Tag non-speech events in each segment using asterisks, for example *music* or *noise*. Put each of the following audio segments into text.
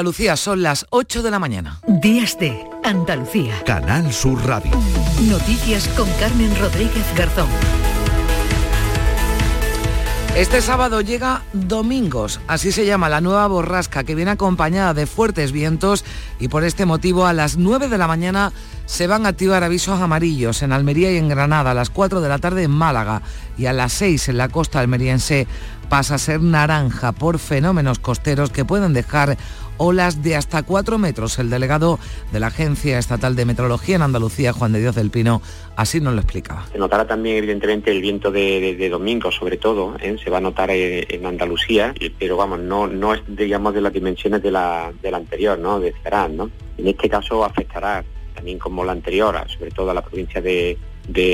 Andalucía, son las 8 de la mañana. Días de Andalucía. Canal Sur Radio. Noticias con Carmen Rodríguez Garzón. Este sábado llega Domingos, así se llama la nueva borrasca que viene acompañada de fuertes vientos y por este motivo a las 9 de la mañana se van a activar avisos amarillos en Almería y en Granada, a las 4 de la tarde en Málaga y a las 6 en la costa almeriense pasa a ser naranja por fenómenos costeros que pueden dejar olas de hasta 4 metros. El delegado de la Agencia Estatal de Meteorología en Andalucía, Juan de Dios del Pino, así nos lo explicaba. Se notará también evidentemente el viento de, domingo, sobre todo, ¿eh? se va a notar en, Andalucía, pero vamos, no, no es digamos de las dimensiones de la, anterior, ¿no? de Cerán, ¿no? En este caso afectará también como la anterior, sobre todo a la provincia de,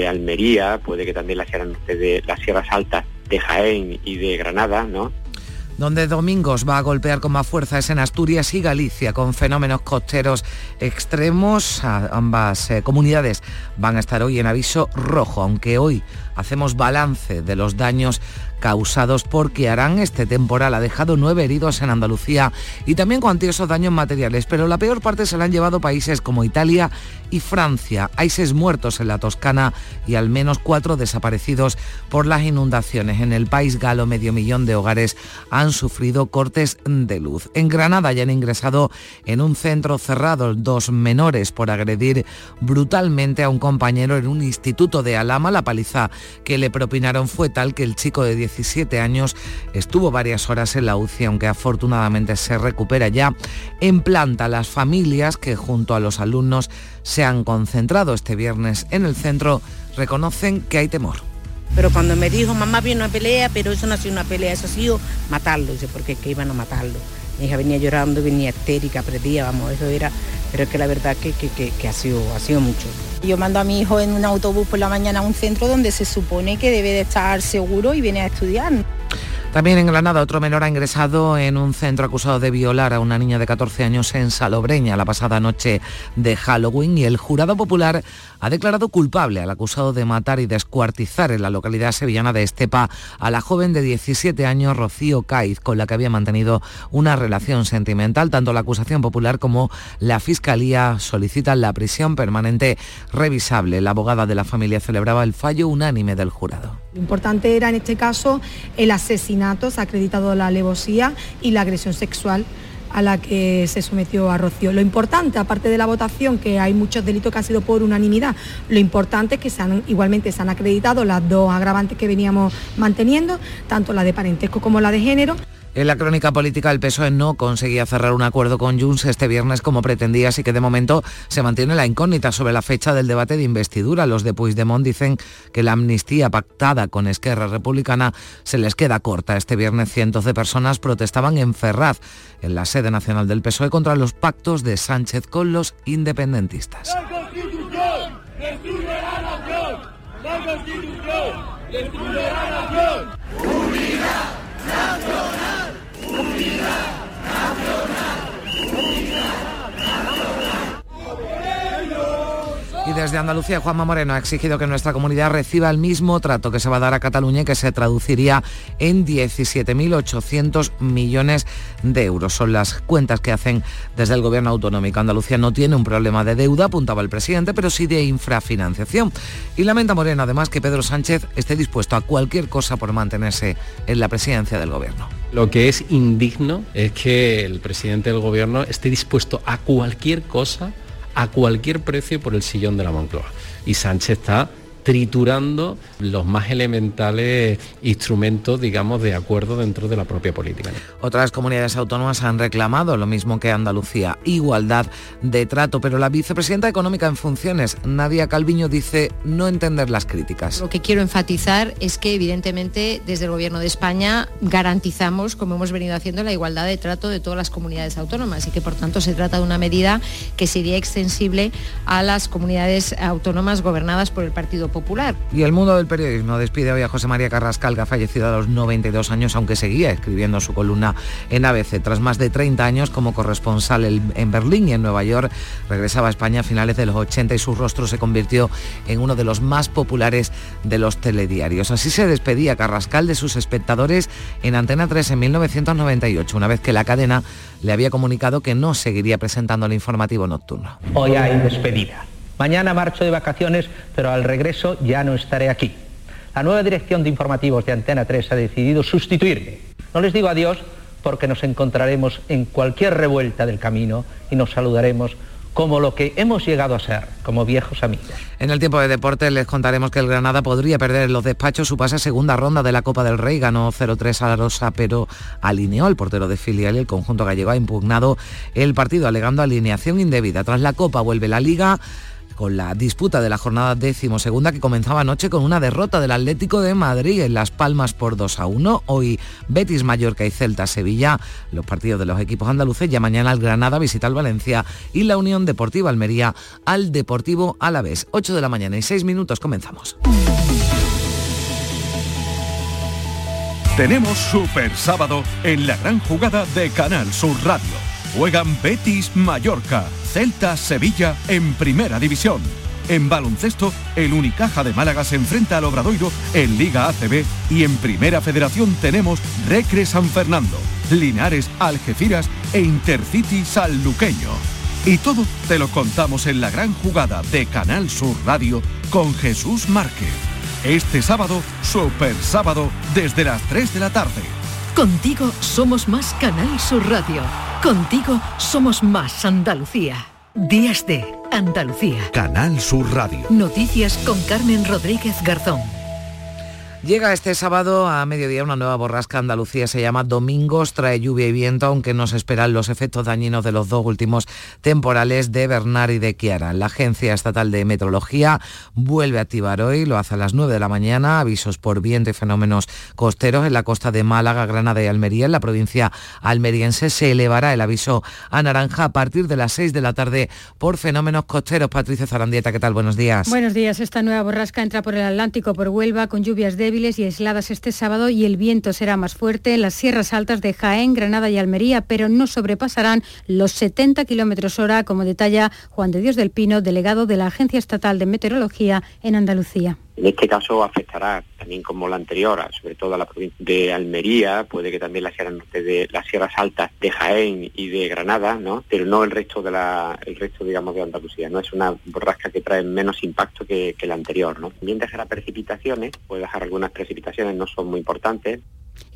Almería, puede que también las sierras, de, las sierras altas de Jaén y de Granada, ¿no? Donde Domingos va a golpear con más fuerza es en Asturias y Galicia, con fenómenos costeros extremos. Ambas eh, comunidades van a estar hoy en aviso rojo, aunque hoy hacemos balance de los daños causados porque harán este temporal ha dejado nueve heridos en Andalucía y también cuantiosos daños materiales, pero la peor parte se la han llevado países como Italia y Francia. Hay seis muertos en la Toscana y al menos cuatro desaparecidos por las inundaciones. En el país galo medio millón de hogares han sufrido cortes de luz. En Granada ya han ingresado en un centro cerrado dos menores por agredir brutalmente a un compañero en un instituto de Alama. La paliza que le propinaron fue tal que el chico de 17 años estuvo varias horas en la UCI, aunque afortunadamente se recupera ya en planta. Las familias que junto a los alumnos se han concentrado este viernes en el centro reconocen que hay temor. Pero cuando me dijo, mamá viene una pelea, pero eso no ha sido una pelea, eso ha sido matarlo, porque es que iban a matarlo. Mi hija venía llorando, venía histérica, perdía, vamos, eso era, pero es que la verdad que, que, que, ha, sido, ha sido mucho. Yo mando a mi hijo en un autobús por la mañana a un centro donde se supone que debe de estar seguro y viene a estudiar. También en Granada, otro menor ha ingresado en un centro acusado de violar a una niña de 14 años en Salobreña la pasada noche de Halloween y el jurado popular ha declarado culpable al acusado de matar y descuartizar en la localidad sevillana de Estepa a la joven de 17 años Rocío Caiz, con la que había mantenido una relación sentimental. Tanto la acusación popular como la Fiscalía solicitan la prisión permanente revisable. La abogada de la familia celebraba el fallo unánime del jurado. Lo importante era en este caso el asesinato, se ha acreditado la alevosía y la agresión sexual a la que se sometió a Rocío. Lo importante, aparte de la votación, que hay muchos delitos que han sido por unanimidad, lo importante es que igualmente se han acreditado las dos agravantes que veníamos manteniendo, tanto la de parentesco como la de género. En la crónica política el PSOE no conseguía cerrar un acuerdo con Junts este viernes como pretendía, así que de momento se mantiene la incógnita sobre la fecha del debate de investidura. Los de Puigdemont dicen que la amnistía pactada con Esquerra Republicana se les queda corta. Este viernes cientos de personas protestaban en Ferraz, en la sede nacional del PSOE, contra los pactos de Sánchez con los independentistas. La Constitución la nación. La Constitución la nación. Unidad nacional. Y desde Andalucía, Juanma Moreno ha exigido que nuestra comunidad reciba el mismo trato que se va a dar a Cataluña y que se traduciría en 17.800 millones de euros. Son las cuentas que hacen desde el Gobierno autonómico. Andalucía no tiene un problema de deuda, apuntaba el presidente, pero sí de infrafinanciación. Y lamenta Moreno además que Pedro Sánchez esté dispuesto a cualquier cosa por mantenerse en la presidencia del Gobierno. Lo que es indigno es que el presidente del Gobierno esté dispuesto a cualquier cosa a cualquier precio por el sillón de la Moncloa. Y Sánchez está triturando los más elementales instrumentos, digamos, de acuerdo dentro de la propia política. Otras comunidades autónomas han reclamado lo mismo que Andalucía, igualdad de trato, pero la vicepresidenta económica en funciones, Nadia Calviño, dice no entender las críticas. Lo que quiero enfatizar es que evidentemente desde el Gobierno de España garantizamos, como hemos venido haciendo, la igualdad de trato de todas las comunidades autónomas y que por tanto se trata de una medida que sería extensible a las comunidades autónomas gobernadas por el Partido popular. Y el mundo del periodismo despide hoy a José María Carrascal, que ha fallecido a los 92 años, aunque seguía escribiendo su columna en ABC. Tras más de 30 años como corresponsal en Berlín y en Nueva York, regresaba a España a finales de los 80 y su rostro se convirtió en uno de los más populares de los telediarios. Así se despedía Carrascal de sus espectadores en Antena 3 en 1998, una vez que la cadena le había comunicado que no seguiría presentando el informativo nocturno. Hoy hay despedida. Mañana marcho de vacaciones, pero al regreso ya no estaré aquí. La nueva dirección de informativos de Antena 3 ha decidido sustituirme. No les digo adiós porque nos encontraremos en cualquier revuelta del camino y nos saludaremos como lo que hemos llegado a ser, como viejos amigos. En el tiempo de deporte les contaremos que el Granada podría perder en los despachos su pase a segunda ronda de la Copa del Rey. Ganó 0-3 a la Rosa, pero alineó al portero de filial y el conjunto gallego ha impugnado el partido alegando alineación indebida. Tras la Copa vuelve la Liga con la disputa de la jornada decimosegunda que comenzaba anoche con una derrota del Atlético de Madrid en Las Palmas por 2 a 1. Hoy Betis, Mallorca y Celta Sevilla, los partidos de los equipos andaluces. Ya mañana el Granada visita al Valencia y la Unión Deportiva Almería al Deportivo Alavés. 8 de la mañana y 6 minutos comenzamos. Tenemos Super Sábado en la gran jugada de Canal Sur Radio. Juegan Betis Mallorca, Celta Sevilla en Primera División. En baloncesto, el Unicaja de Málaga se enfrenta al Obradoiro en Liga ACB y en Primera Federación tenemos Recre San Fernando, Linares Algeciras e Intercity Sanluqueño. Y todo te lo contamos en la gran jugada de Canal Sur Radio con Jesús Márquez. Este sábado, Super Sábado, desde las 3 de la tarde. Contigo somos más Canal Sur Radio. Contigo somos más Andalucía. Días de Andalucía. Canal Sur Radio. Noticias con Carmen Rodríguez Garzón. Llega este sábado a mediodía una nueva borrasca Andalucía, se llama Domingos, trae lluvia y viento, aunque no se esperan los efectos dañinos de los dos últimos temporales de Bernard y de Kiara. La Agencia Estatal de Meteorología vuelve a activar hoy, lo hace a las 9 de la mañana, avisos por viento y fenómenos costeros en la costa de Málaga, Granada y Almería. En la provincia almeriense se elevará el aviso a naranja a partir de las 6 de la tarde por fenómenos costeros. Patricia Zarandieta, ¿qué tal? Buenos días. Buenos días. Esta nueva borrasca entra por el Atlántico, por Huelva, con lluvias débiles y aisladas este sábado y el viento será más fuerte en las sierras altas de Jaén, Granada y Almería, pero no sobrepasarán los 70 kilómetros hora, como detalla Juan de Dios del Pino, delegado de la Agencia Estatal de Meteorología en Andalucía. En este caso afectará también como la anterior, sobre todo a la provincia de Almería, puede que también las sierras norte de las sierras altas de Jaén y de Granada, ¿no? Pero no el resto de la, el resto digamos de Andalucía, no es una borrasca que trae menos impacto que, que la anterior, ¿no? También dejará precipitaciones, puede dejar algunas precipitaciones, no son muy importantes,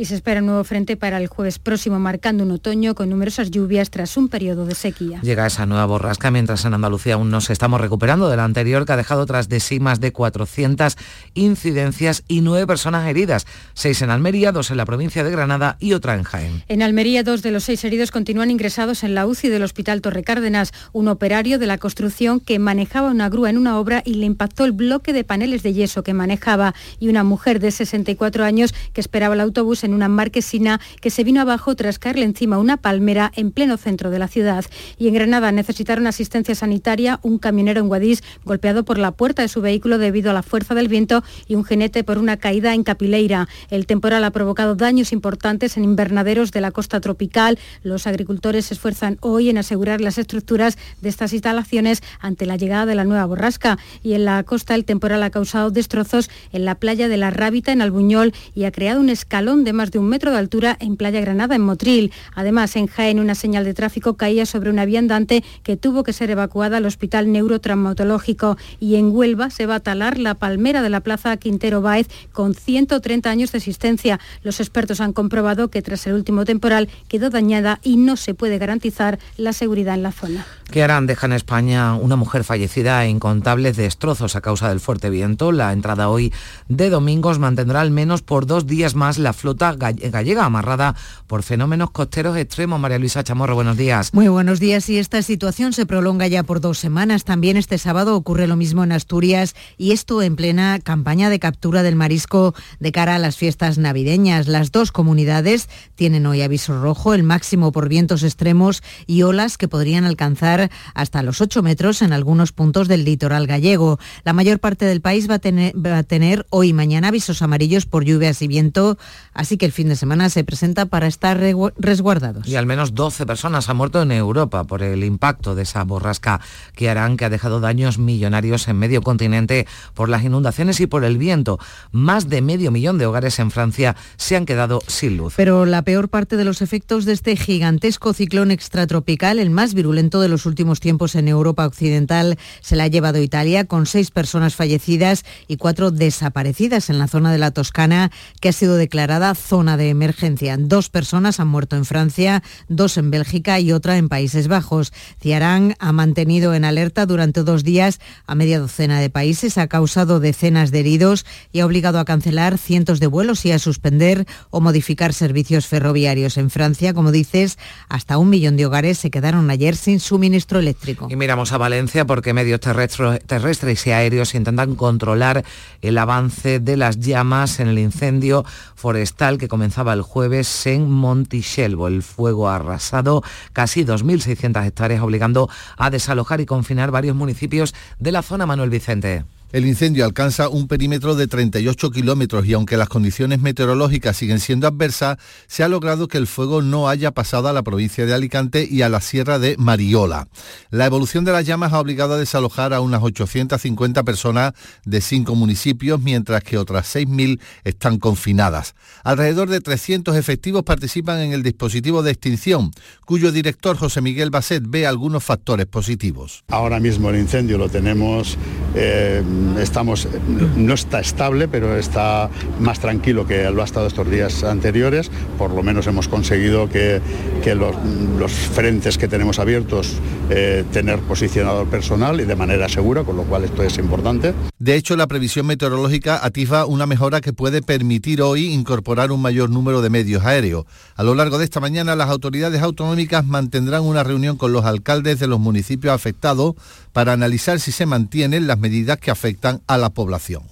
y se espera un nuevo frente para el jueves próximo, marcando un otoño con numerosas lluvias tras un periodo de sequía. Llega esa nueva borrasca mientras en Andalucía aún nos estamos recuperando de la anterior que ha dejado tras de sí más de 400 incidencias y nueve personas heridas, seis en Almería, dos en la provincia de Granada y otra en Jaén. En Almería, dos de los seis heridos continúan ingresados en la UCI del Hospital Torre Cárdenas, un operario de la construcción que manejaba una grúa en una obra y le impactó el bloque de paneles de yeso que manejaba y una mujer de 64 años que esperaba el autobús en una marquesina que se vino abajo tras caerle encima una palmera en pleno centro de la ciudad. Y en Granada necesitaron asistencia sanitaria un camionero en Guadix golpeado por la puerta de su vehículo debido a la fuerza del viento y un jinete por una caída en Capileira. El temporal ha provocado daños importantes en invernaderos de la costa tropical. Los agricultores se esfuerzan hoy en asegurar las estructuras de estas instalaciones ante la llegada de la nueva borrasca. Y en la costa el temporal ha causado destrozos en la playa de la Rábita en Albuñol y ha creado un escalón de más de un metro de altura en Playa Granada, en Motril. Además, en Jaén, una señal de tráfico caía sobre una vía andante que tuvo que ser evacuada al Hospital Neurotraumatológico. Y en Huelva se va a talar la palmera de la Plaza Quintero Báez con 130 años de existencia. Los expertos han comprobado que tras el último temporal quedó dañada y no se puede garantizar la seguridad en la zona. ¿Qué harán? Deja en España una mujer fallecida e incontables destrozos a causa del fuerte viento. La entrada hoy de domingos mantendrá al menos por dos días más la flota gallega amarrada por fenómenos costeros extremos. María Luisa Chamorro, buenos días. Muy buenos días y esta situación se prolonga ya por dos semanas. También este sábado ocurre lo mismo en Asturias y esto en plena campaña de captura del marisco de cara a las fiestas navideñas. Las dos comunidades tienen hoy aviso rojo, el máximo por vientos extremos y olas que podrían alcanzar hasta los 8 metros en algunos puntos del litoral gallego. La mayor parte del país va a tener, va a tener hoy y mañana avisos amarillos por lluvias y viento, así que el fin de semana se presenta para estar resguardados. Y al menos 12 personas han muerto en Europa por el impacto de esa borrasca que harán que ha dejado daños millonarios en medio continente por las inundaciones y por el viento. Más de medio millón de hogares en Francia se han quedado sin luz. Pero la peor parte de los efectos de este gigantesco ciclón extratropical, el más virulento de los últimos tiempos en Europa Occidental, se la ha llevado Italia con seis personas fallecidas y cuatro desaparecidas en la zona de la Toscana, que ha sido declarada zona de emergencia. Dos personas han muerto en Francia, dos en Bélgica y otra en Países Bajos. Ciarán ha mantenido en alerta durante dos días a media docena de países, ha causado decenas de heridos y ha obligado a cancelar cientos de vuelos y a suspender o modificar servicios ferroviarios. En Francia, como dices, hasta un millón de hogares se quedaron ayer sin suministro Y miramos a Valencia porque medios terrestres y aéreos intentan controlar el avance de las llamas en el incendio forestal que comenzaba el jueves en Montichelvo. El fuego ha arrasado casi 2.600 hectáreas, obligando a desalojar y confinar varios municipios de la zona Manuel Vicente. El incendio alcanza un perímetro de 38 kilómetros y aunque las condiciones meteorológicas siguen siendo adversas, se ha logrado que el fuego no haya pasado a la provincia de Alicante y a la sierra de Mariola. La evolución de las llamas ha obligado a desalojar a unas 850 personas de cinco municipios, mientras que otras 6.000 están confinadas. Alrededor de 300 efectivos participan en el dispositivo de extinción, cuyo director José Miguel Basset ve algunos factores positivos. Ahora mismo el incendio lo tenemos... Eh, estamos, no está estable, pero está más tranquilo que lo ha estado estos días anteriores. Por lo menos hemos conseguido que, los, frentes que tenemos abiertos eh, tener posicionado personal y de manera segura, con lo cual esto es importante. De hecho, la previsión meteorológica atisba una mejora que puede permitir hoy incorporar un mayor número de medios aéreos. A lo largo de esta mañana, las autoridades autonómicas mantendrán una reunión con los alcaldes de los municipios afectados para analizar si se mantienen las medidas que afectan a la población.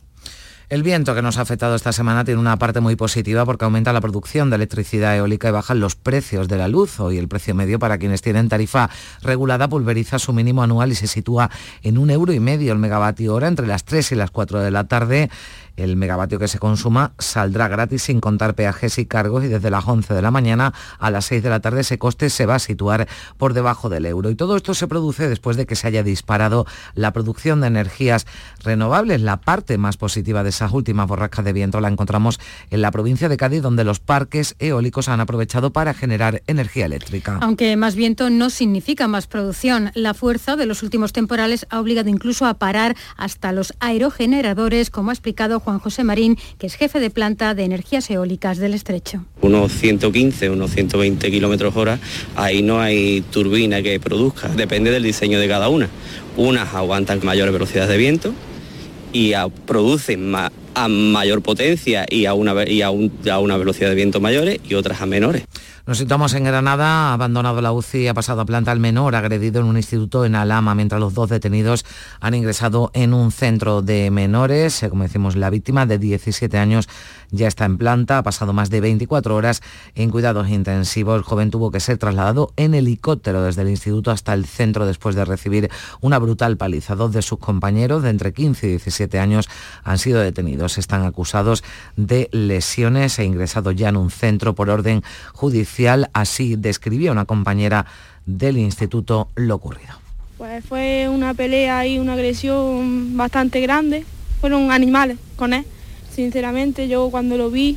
El viento que nos ha afectado esta semana tiene una parte muy positiva porque aumenta la producción de electricidad eólica y bajan los precios de la luz. Hoy el precio medio para quienes tienen tarifa regulada pulveriza su mínimo anual y se sitúa en un euro y medio el megavatio hora entre las 3 y las 4 de la tarde el megavatio que se consuma saldrá gratis sin contar peajes y cargos y desde las 11 de la mañana a las 6 de la tarde ese coste se va a situar por debajo del euro. Y todo esto se produce después de que se haya disparado la producción de energías renovables. La parte más positiva de esas últimas borrascas de viento la encontramos en la provincia de Cádiz, donde los parques eólicos han aprovechado para generar energía eléctrica. Aunque más viento no significa más producción, la fuerza de los últimos temporales ha obligado incluso a parar hasta los aerogeneradores, como ha explicado Juan José Marín, que es jefe de planta de energías eólicas del Estrecho. Unos 115, unos 120 kilómetros hora, ahí no hay turbina que produzca, depende del diseño de cada una. Unas aguantan mayores velocidades de viento y producen a mayor potencia y a una, y a una velocidad de viento mayores y otras a menores. Nos situamos en Granada, ha abandonado la UCI, ha pasado a planta al menor, agredido en un instituto en Alama, mientras los dos detenidos han ingresado en un centro de menores. Eh, como decimos, la víctima de 17 años ya está en planta, ha pasado más de 24 horas en cuidados intensivos. El joven tuvo que ser trasladado en helicóptero desde el instituto hasta el centro después de recibir una brutal paliza. Dos de sus compañeros de entre 15 y 17 años han sido detenidos. Están acusados de lesiones e ingresados ya en un centro por orden judicial Así describía una compañera del instituto lo ocurrido. Pues fue una pelea y una agresión bastante grande. Fueron animales con él. Sinceramente yo cuando lo vi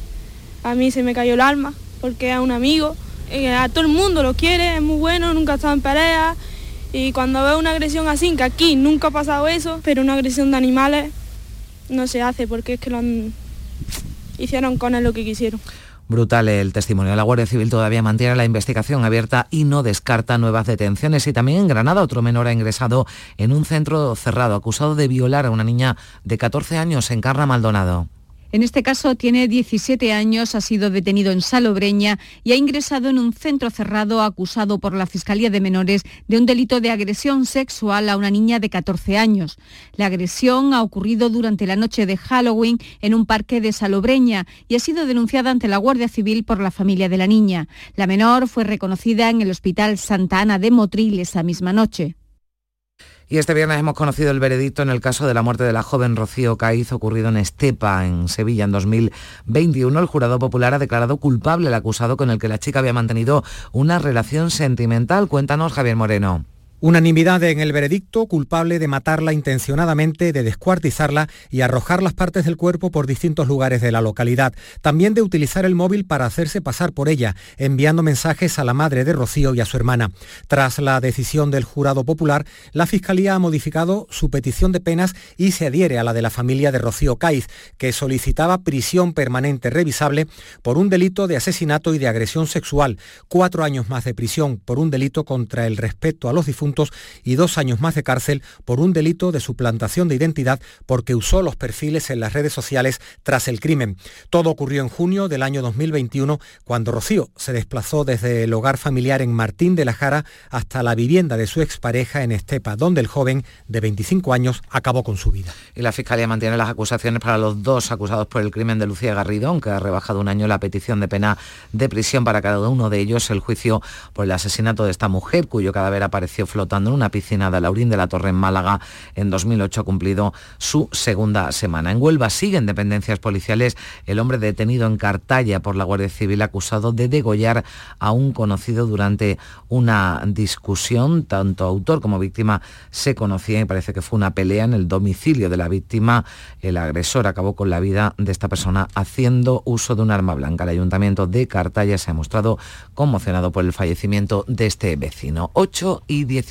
a mí se me cayó el alma porque es un amigo. Eh, a todo el mundo lo quiere, es muy bueno, nunca ha estado en pelea. Y cuando veo una agresión así, que aquí nunca ha pasado eso, pero una agresión de animales no se hace porque es que lo hicieron con él lo que quisieron. Brutal el testimonio. La Guardia Civil todavía mantiene la investigación abierta y no descarta nuevas detenciones. Y también en Granada otro menor ha ingresado en un centro cerrado acusado de violar a una niña de 14 años en Carra Maldonado. En este caso tiene 17 años, ha sido detenido en Salobreña y ha ingresado en un centro cerrado acusado por la Fiscalía de Menores de un delito de agresión sexual a una niña de 14 años. La agresión ha ocurrido durante la noche de Halloween en un parque de Salobreña y ha sido denunciada ante la Guardia Civil por la familia de la niña. La menor fue reconocida en el Hospital Santa Ana de Motril esa misma noche. Y este viernes hemos conocido el veredicto en el caso de la muerte de la joven Rocío Caiz ocurrido en Estepa, en Sevilla, en 2021. El jurado popular ha declarado culpable al acusado con el que la chica había mantenido una relación sentimental. Cuéntanos, Javier Moreno. Unanimidad en el veredicto, culpable de matarla intencionadamente, de descuartizarla y arrojar las partes del cuerpo por distintos lugares de la localidad. También de utilizar el móvil para hacerse pasar por ella, enviando mensajes a la madre de Rocío y a su hermana. Tras la decisión del jurado popular, la Fiscalía ha modificado su petición de penas y se adhiere a la de la familia de Rocío Caiz, que solicitaba prisión permanente revisable por un delito de asesinato y de agresión sexual, cuatro años más de prisión por un delito contra el respeto a los difuntos y dos años más de cárcel por un delito de suplantación de identidad porque usó los perfiles en las redes sociales tras el crimen. Todo ocurrió en junio del año 2021 cuando Rocío se desplazó desde el hogar familiar en Martín de la Jara hasta la vivienda de su expareja en Estepa, donde el joven de 25 años acabó con su vida. Y la Fiscalía mantiene las acusaciones para los dos acusados por el crimen de Lucía Garrido, que ha rebajado un año la petición de pena de prisión para cada uno de ellos. El juicio por el asesinato de esta mujer, cuyo cadáver apareció flotando flotando en una piscina de Laurín de la Torre en Málaga en 2008 ha cumplido su segunda semana. En Huelva siguen dependencias policiales el hombre detenido en Cartaya por la Guardia Civil acusado de degollar a un conocido durante una discusión. Tanto autor como víctima se conocían y parece que fue una pelea en el domicilio de la víctima. El agresor acabó con la vida de esta persona haciendo uso de un arma blanca. El ayuntamiento de Cartaya se ha mostrado conmocionado por el fallecimiento de este vecino. 8 y 10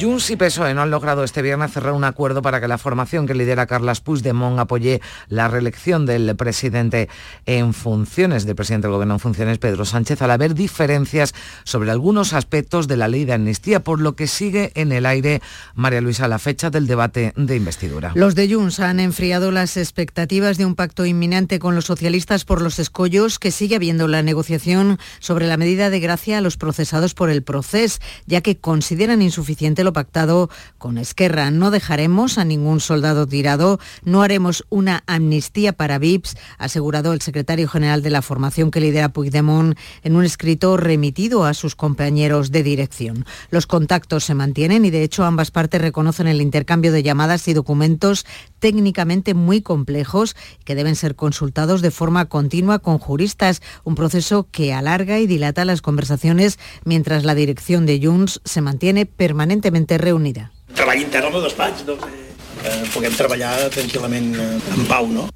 Junts y PSOE no han logrado este viernes cerrar un acuerdo para que la formación que lidera Carles Puigdemont apoye la reelección del presidente en funciones, del presidente del gobierno en funciones, Pedro Sánchez, al haber diferencias sobre algunos aspectos de la ley de amnistía, por lo que sigue en el aire, María Luisa, la fecha del debate de investidura. Los de Junts han enfriado las expectativas de un pacto inminente con los socialistas por los escollos, que sigue habiendo la negociación sobre la medida de gracia a los procesados por el proceso, ya que consideran insuficiente lo pactado con Esquerra. No dejaremos a ningún soldado tirado, no haremos una amnistía para VIPs, ha asegurado el secretario general de la formación que lidera Puigdemont en un escrito remitido a sus compañeros de dirección. Los contactos se mantienen y de hecho ambas partes reconocen el intercambio de llamadas y documentos técnicamente muy complejos que deben ser consultados de forma continua con juristas, un proceso que alarga y dilata las conversaciones mientras la dirección de Junts se mantiene permanentemente permanentemente reunida. Treball intern al meu despatx, doncs, eh, eh, puguem treballar tranquil·lament eh, en pau, no?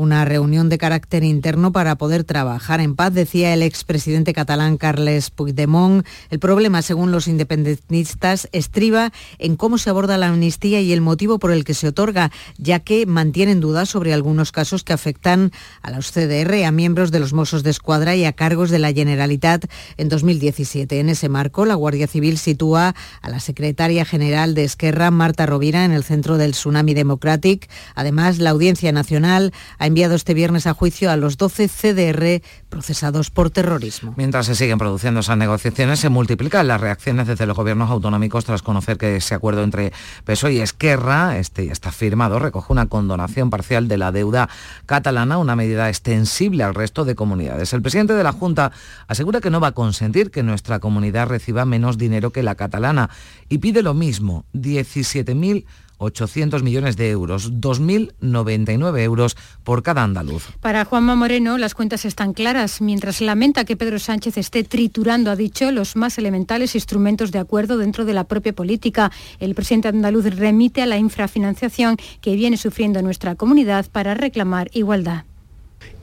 Una reunión de carácter interno para poder trabajar en paz, decía el expresidente catalán Carles Puigdemont. El problema, según los independentistas, estriba en cómo se aborda la amnistía y el motivo por el que se otorga, ya que mantienen dudas sobre algunos casos que afectan a los CDR, a miembros de los Mossos de Escuadra y a cargos de la Generalitat en 2017. En ese marco, la Guardia Civil sitúa a la secretaria general de Esquerra, Marta Rovira, en el centro del Tsunami Democratic. Además, la Audiencia Nacional ha enviado este viernes a juicio a los 12 CDR procesados por terrorismo. Mientras se siguen produciendo esas negociaciones, se multiplican las reacciones desde los gobiernos autonómicos tras conocer que ese acuerdo entre PSOE y Esquerra este, ya está firmado, recoge una condonación parcial de la deuda catalana, una medida extensible al resto de comunidades. El presidente de la Junta asegura que no va a consentir que nuestra comunidad reciba menos dinero que la catalana y pide lo mismo, 17.000 800 millones de euros, 2.099 euros por cada andaluz. Para Juanma Moreno, las cuentas están claras. Mientras lamenta que Pedro Sánchez esté triturando, ha dicho, los más elementales instrumentos de acuerdo dentro de la propia política, el presidente andaluz remite a la infrafinanciación que viene sufriendo nuestra comunidad para reclamar igualdad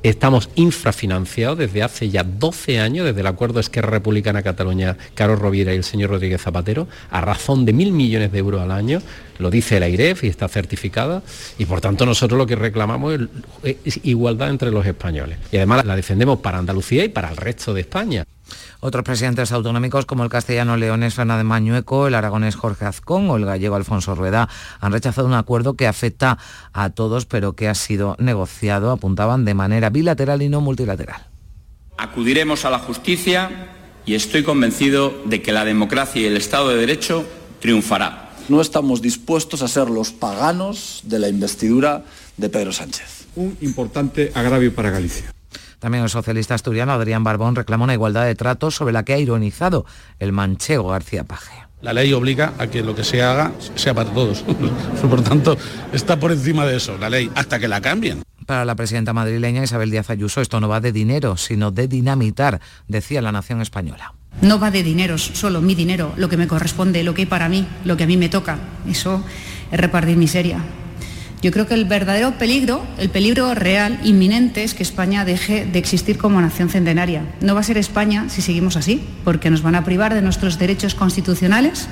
Estamos infrafinanciados desde hace ya 12 años, desde el acuerdo Esquerra Republicana Cataluña, Carlos Rovira y el señor Rodríguez Zapatero, a razón de mil millones de euros al año, lo dice la IREF y está certificada, y por tanto nosotros lo que reclamamos es igualdad entre los españoles. Y además la defendemos para Andalucía y para el resto de España. Otros presidentes autonómicos como el castellano leones Fernández Mañueco, el aragonés Jorge Azcón o el gallego Alfonso Rueda han rechazado un acuerdo que afecta a todos pero que ha sido negociado, apuntaban, de manera bilateral y no multilateral. Acudiremos a la justicia y estoy convencido de que la democracia y el Estado de Derecho triunfará. No estamos dispuestos a ser los paganos de la investidura de Pedro Sánchez. Un importante agravio para Galicia. También el socialista asturiano Adrián Barbón reclama una igualdad de trato sobre la que ha ironizado el manchego García Paje. La ley obliga a que lo que se haga sea para todos. *laughs* por tanto, está por encima de eso, la ley, hasta que la cambien. Para la presidenta madrileña Isabel Díaz Ayuso, esto no va de dinero, sino de dinamitar, decía la nación española. No va de dinero, solo mi dinero, lo que me corresponde, lo que hay para mí, lo que a mí me toca. Eso es repartir miseria. Yo creo que el verdadero peligro, el peligro real, inminente, es que España deje de existir como nación centenaria. No va a ser España si seguimos así, porque nos van a privar de nuestros derechos constitucionales,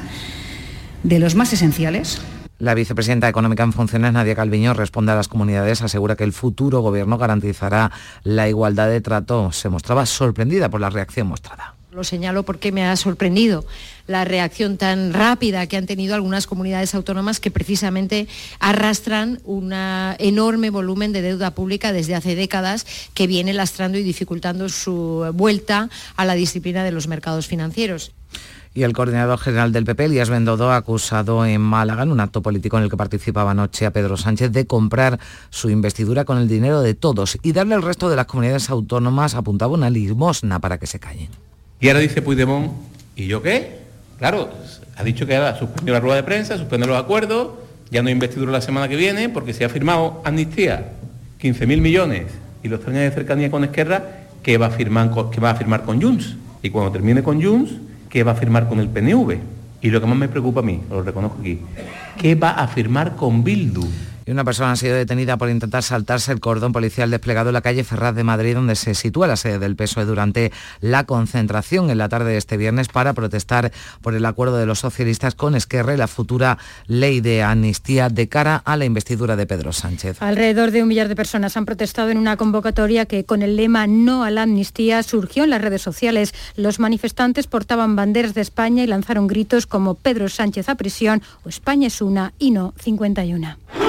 de los más esenciales. La vicepresidenta económica en funciones, Nadia Calviño, responde a las comunidades, asegura que el futuro gobierno garantizará la igualdad de trato. Se mostraba sorprendida por la reacción mostrada. Lo señalo porque me ha sorprendido la reacción tan rápida que han tenido algunas comunidades autónomas que precisamente arrastran un enorme volumen de deuda pública desde hace décadas que viene lastrando y dificultando su vuelta a la disciplina de los mercados financieros. Y el coordinador general del PP, Elías Bendodo, ha acusado en Málaga, en un acto político en el que participaba anoche a Pedro Sánchez, de comprar su investidura con el dinero de todos y darle al resto de las comunidades autónomas, apuntaba una limosna para que se callen. Y ahora dice Puigdemont, ¿y yo qué? Claro, ha dicho que ahora suspendió la rueda de prensa, suspende los acuerdos, ya no hay investidura la semana que viene porque se ha firmado amnistía, 15.000 millones y los tres años de cercanía con Esquerra, que va, a firmar, que va a firmar con Junts. Y cuando termine con Junts, ¿qué va a firmar con el PNV? Y lo que más me preocupa a mí, lo reconozco aquí, ¿qué va a firmar con Bildu? Y una persona ha sido detenida por intentar saltarse el cordón policial desplegado en la calle Ferraz de Madrid, donde se sitúa la sede del PSOE durante la concentración en la tarde de este viernes para protestar por el acuerdo de los socialistas con Esquerra y la futura ley de amnistía de cara a la investidura de Pedro Sánchez. Alrededor de un millar de personas han protestado en una convocatoria que con el lema No a la amnistía surgió en las redes sociales. Los manifestantes portaban banderas de España y lanzaron gritos como Pedro Sánchez a prisión o España es una y no 51.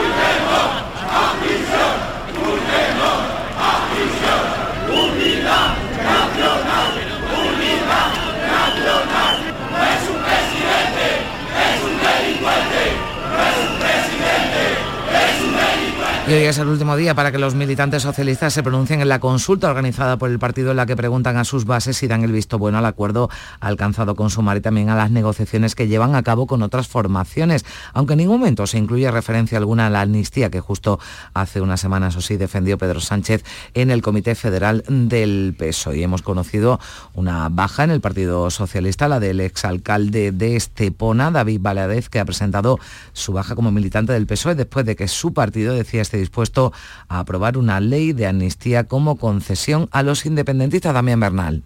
Y hoy es el último día para que los militantes socialistas se pronuncien en la consulta organizada por el partido en la que preguntan a sus bases si dan el visto bueno al acuerdo alcanzado con Sumar y también a las negociaciones que llevan a cabo con otras formaciones, aunque en ningún momento se incluye referencia alguna a la amnistía que justo hace unas semanas o sí defendió Pedro Sánchez en el Comité Federal del PSOE. Y hemos conocido una baja en el Partido Socialista, la del exalcalde de Estepona, David Valadez, que ha presentado su baja como militante del PSOE después de que su partido decía este dispuesto a aprobar una ley de amnistía como concesión a los independentistas. Damián Bernal.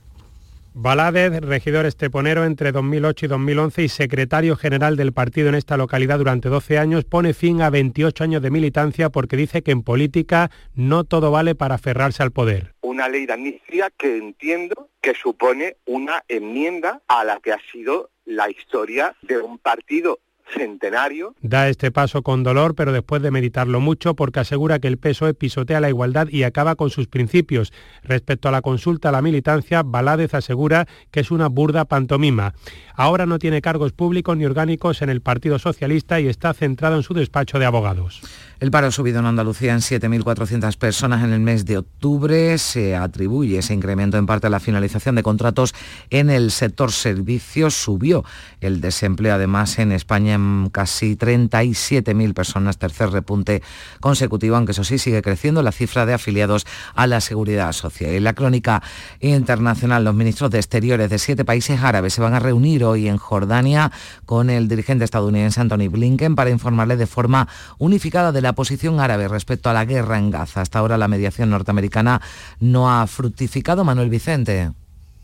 Baládez, regidor esteponero entre 2008 y 2011 y secretario general del partido en esta localidad durante 12 años, pone fin a 28 años de militancia porque dice que en política no todo vale para aferrarse al poder. Una ley de amnistía que entiendo que supone una enmienda a la que ha sido la historia de un partido centenario. Da este paso con dolor, pero después de meditarlo mucho, porque asegura que el PSOE pisotea la igualdad y acaba con sus principios. Respecto a la consulta a la militancia, Baládez asegura que es una burda pantomima. Ahora no tiene cargos públicos ni orgánicos en el Partido Socialista y está centrado en su despacho de abogados. El paro ha subido en Andalucía en 7.400 personas en el mes de octubre. Se atribuye ese incremento en parte a la finalización de contratos en el sector servicios. Subió el desempleo además en España en casi 37.000 personas, tercer repunte consecutivo, aunque eso sí sigue creciendo la cifra de afiliados a la seguridad social. En la crónica internacional, los ministros de Exteriores de siete países árabes se van a reunir hoy en Jordania con el dirigente estadounidense Anthony Blinken para informarle de forma unificada de la la posición árabe respecto a la guerra en Gaza. Hasta ahora la mediación norteamericana no ha fructificado. Manuel Vicente.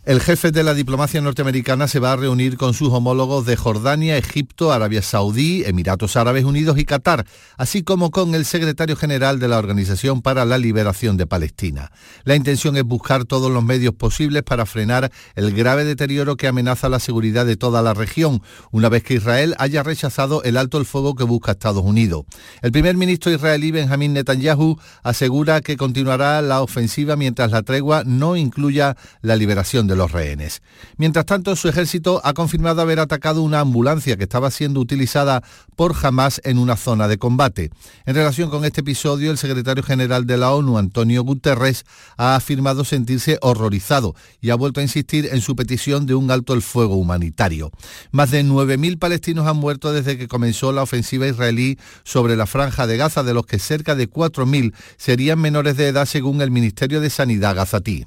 El jefe de la diplomacia norteamericana se va a reunir con sus homólogos de Jordania, Egipto, Arabia Saudí, Emiratos Árabes Unidos y Qatar, así como con el secretario general de la Organización para la Liberación de Palestina. La intención es buscar todos los medios posibles para frenar el grave deterioro que amenaza la seguridad de toda la región, una vez que Israel haya rechazado el alto el fuego que busca Estados Unidos. El primer ministro israelí Benjamín Netanyahu asegura que continuará la ofensiva mientras la tregua no incluya la liberación de los rehenes. Mientras tanto, su ejército ha confirmado haber atacado una ambulancia que estaba siendo utilizada por Hamas en una zona de combate. En relación con este episodio, el secretario general de la ONU, Antonio Guterres, ha afirmado sentirse horrorizado y ha vuelto a insistir en su petición de un alto el fuego humanitario. Más de 9.000 palestinos han muerto desde que comenzó la ofensiva israelí sobre la franja de Gaza, de los que cerca de 4.000 serían menores de edad según el Ministerio de Sanidad gazatí.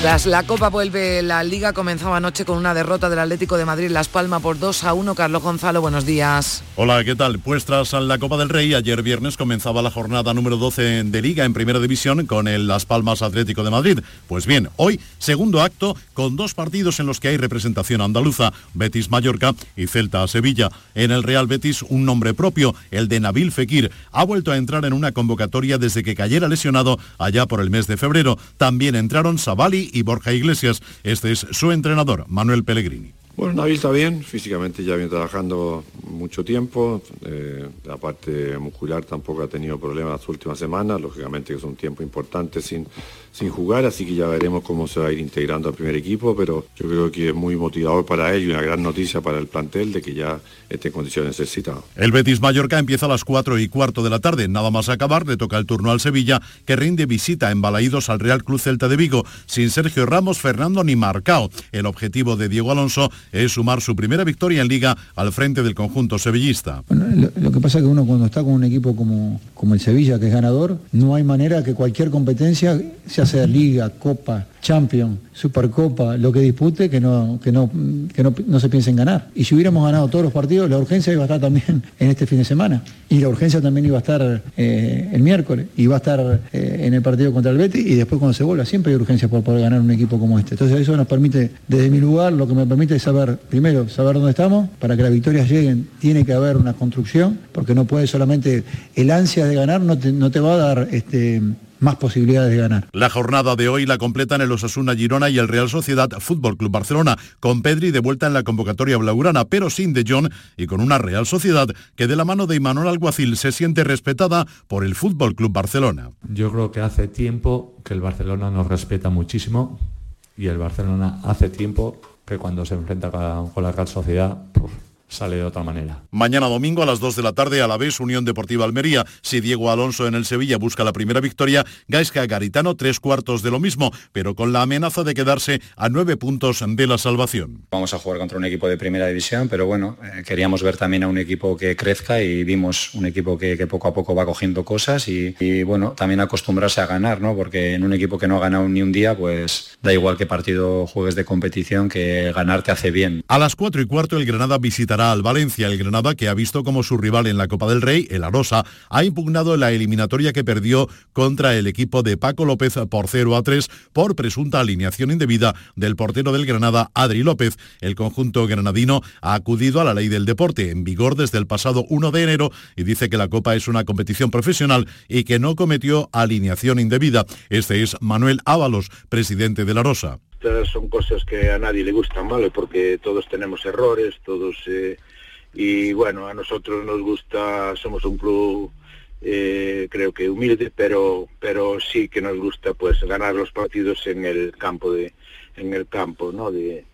Tras la Copa vuelve la Liga, comenzaba anoche con una derrota del Atlético de Madrid Las Palmas por 2 a 1. Carlos Gonzalo, buenos días. Hola, ¿qué tal? Pues tras la Copa del Rey, ayer viernes comenzaba la jornada número 12 de Liga en Primera División con el Las Palmas Atlético de Madrid. Pues bien, hoy segundo acto con dos partidos en los que hay representación andaluza, Betis Mallorca y Celta Sevilla. En el Real Betis un nombre propio, el de Nabil Fekir. Ha vuelto a entrar en una convocatoria desde que cayera lesionado allá por el mes de febrero. También entraron Y Borja Iglesias. Este es su entrenador, Manuel Pellegrini. Bueno, Nabil está bien, físicamente ya viene trabajando mucho tiempo, eh, la parte muscular tampoco ha tenido problemas las últimas semanas, lógicamente que es un tiempo importante sin, sin jugar, así que ya veremos cómo se va a ir integrando al primer equipo, pero yo creo que es muy motivador para él y una gran noticia para el plantel de que ya esté en condiciones necesitadas. El Betis Mallorca empieza a las 4 y cuarto de la tarde, nada más acabar, le toca el turno al Sevilla, que rinde visita en Balaídos al Real Cruz Celta de Vigo, sin Sergio Ramos, Fernando ni Marcao. El objetivo de Diego Alonso es sumar su primera victoria en Liga al frente del conjunto sevillista. Bueno, lo, lo, que pasa es que uno cuando está con un equipo como, como el Sevilla, que es ganador, no hay manera que cualquier competencia, ya sea Liga, Copa, Champions, Supercopa, lo que dispute, que no, que no, que no, no, se piense en ganar. Y si hubiéramos ganado todos los partidos, la urgencia iba a estar también *laughs* en este fin de semana. Y la urgencia también iba a estar eh, el miércoles. Va a estar eh, en el partido contra el Betis y después cuando se vuelva. Siempre hay urgencia por poder ganar un equipo como este. Entonces eso nos permite, desde mi lugar, lo que me permite es saber, primero, saber dónde estamos. Para que las victorias lleguen tiene que haber una construcción, porque no puede solamente el ansia de ganar, no te, no te va a dar... este más posibilidades de ganar. La jornada de hoy la completan el Osasuna Girona y el Real Sociedad Fútbol Club Barcelona, con Pedri de vuelta en la convocatoria blaugrana, pero sin De Jong y con una Real Sociedad que de la mano de Imanol Alguacil se siente respetada por el Fútbol Club Barcelona. Yo creo que hace tiempo que el Barcelona nos respeta muchísimo y el Barcelona hace tiempo que cuando se enfrenta con la Real Sociedad pues, sale de otra manera. Mañana domingo a las 2 de la tarde a la vez Unión Deportiva Almería. Si Diego Alonso en el Sevilla busca la primera victoria, Gaisca Garitano tres cuartos de lo mismo, pero con la amenaza de quedarse a nueve puntos de la salvación. Vamos a jugar contra un equipo de primera división, pero bueno, eh, queríamos ver también a un equipo que crezca y vimos un equipo que, que poco a poco va cogiendo cosas y, y, bueno, también acostumbrarse a ganar, ¿no? Porque en un equipo que no ha ganado ni un día, pues da igual qué partido juegues de competición, que ganar te hace bien. A las cuatro y cuarto el Granada visitará al Valencia. El Granada, que ha visto como su rival en la Copa del Rey, el Arosa, ha impugnado la eliminatoria que perdió contra el equipo de Paco López por 0 a 3 por presunta alineación indebida del portero del Granada, Adri López. El conjunto granadino ha acudido a la ley del deporte, en vigor desde el pasado 1 de enero, y dice que la Copa es una competición profesional y que no cometió alineación indebida. Este es Manuel Ábalos, presidente de la Rosa son cosas que a nadie le gustan, ¿vale? Porque todos tenemos errores, todos... Eh, y bueno, a nosotros nos gusta, somos un club eh, creo que humilde, pero pero sí que nos gusta pues ganar los partidos en el campo de en el campo, ¿no? De,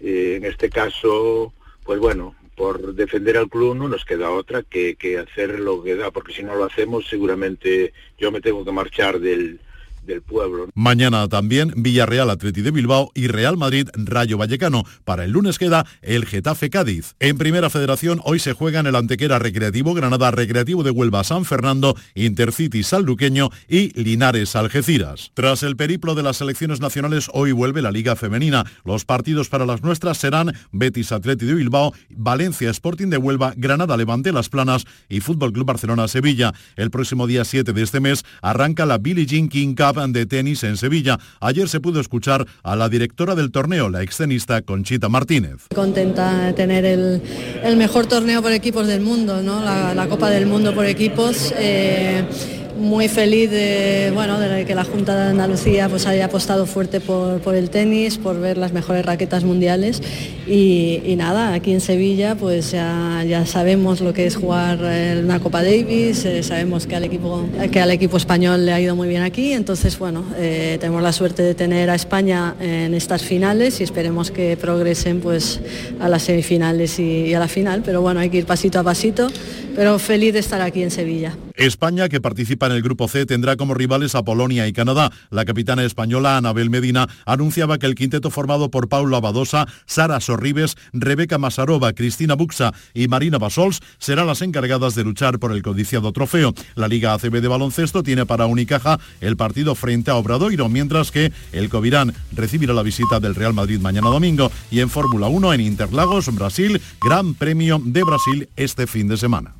eh, en este caso, pues bueno, por defender al club no nos queda otra que, que hacer lo que da, porque si no lo hacemos seguramente yo me tengo que marchar del del pueblo. Mañana también Villarreal Atleti de Bilbao y Real Madrid Rayo Vallecano. Para el lunes queda el Getafe Cádiz. En Primera Federación hoy se juegan el Antequera Recreativo, Granada Recreativo de Huelva San Fernando, Intercity Salduqueño y Linares Algeciras. Tras el periplo de las selecciones nacionales hoy vuelve la Liga Femenina. Los partidos para las nuestras serán Betis Atleti de Bilbao, Valencia Sporting de Huelva, Granada Levante Las Planas y Fútbol Club Barcelona Sevilla. El próximo día 7 de este mes arranca la Billie Jean King Cup de tenis en Sevilla. Ayer se pudo escuchar a la directora del torneo, la excenista Conchita Martínez. Contenta de tener el, mejor torneo por equipos del mundo, la, Copa del Mundo por equipos. Eh, muy feliz de, bueno, de que la Junta de Andalucía pues, haya apostado fuerte por, el tenis, por ver las mejores raquetas mundiales. Y, nada, aquí en Sevilla pues ya, ya, sabemos lo que es jugar una Copa Davis, eh, sabemos que al, equipo, que al equipo español le ha ido muy bien aquí, entonces bueno, eh, tenemos la suerte de tener a España en estas finales y esperemos que progresen pues a las semifinales y a la final, pero bueno, hay que ir pasito a pasito, pero feliz de estar aquí en Sevilla. España, que participa en el Grupo C, tendrá como rivales a Polonia y Canadá. La capitana española, Anabel Medina, anunciaba que el quinteto formado por Paulo Abadosa, Sara Sorribes, Rebeca Masarova, Cristina Buxa y Marina Basols serán las encargadas de luchar por el codiciado trofeo. La Liga ACB de baloncesto tiene para Unicaja el partido frente a Obradoiro, mientras que el Covirán recibirá la visita del Real Madrid mañana domingo y en Fórmula 1 en Interlagos, Brasil, Gran Premio de Brasil este fin de semana.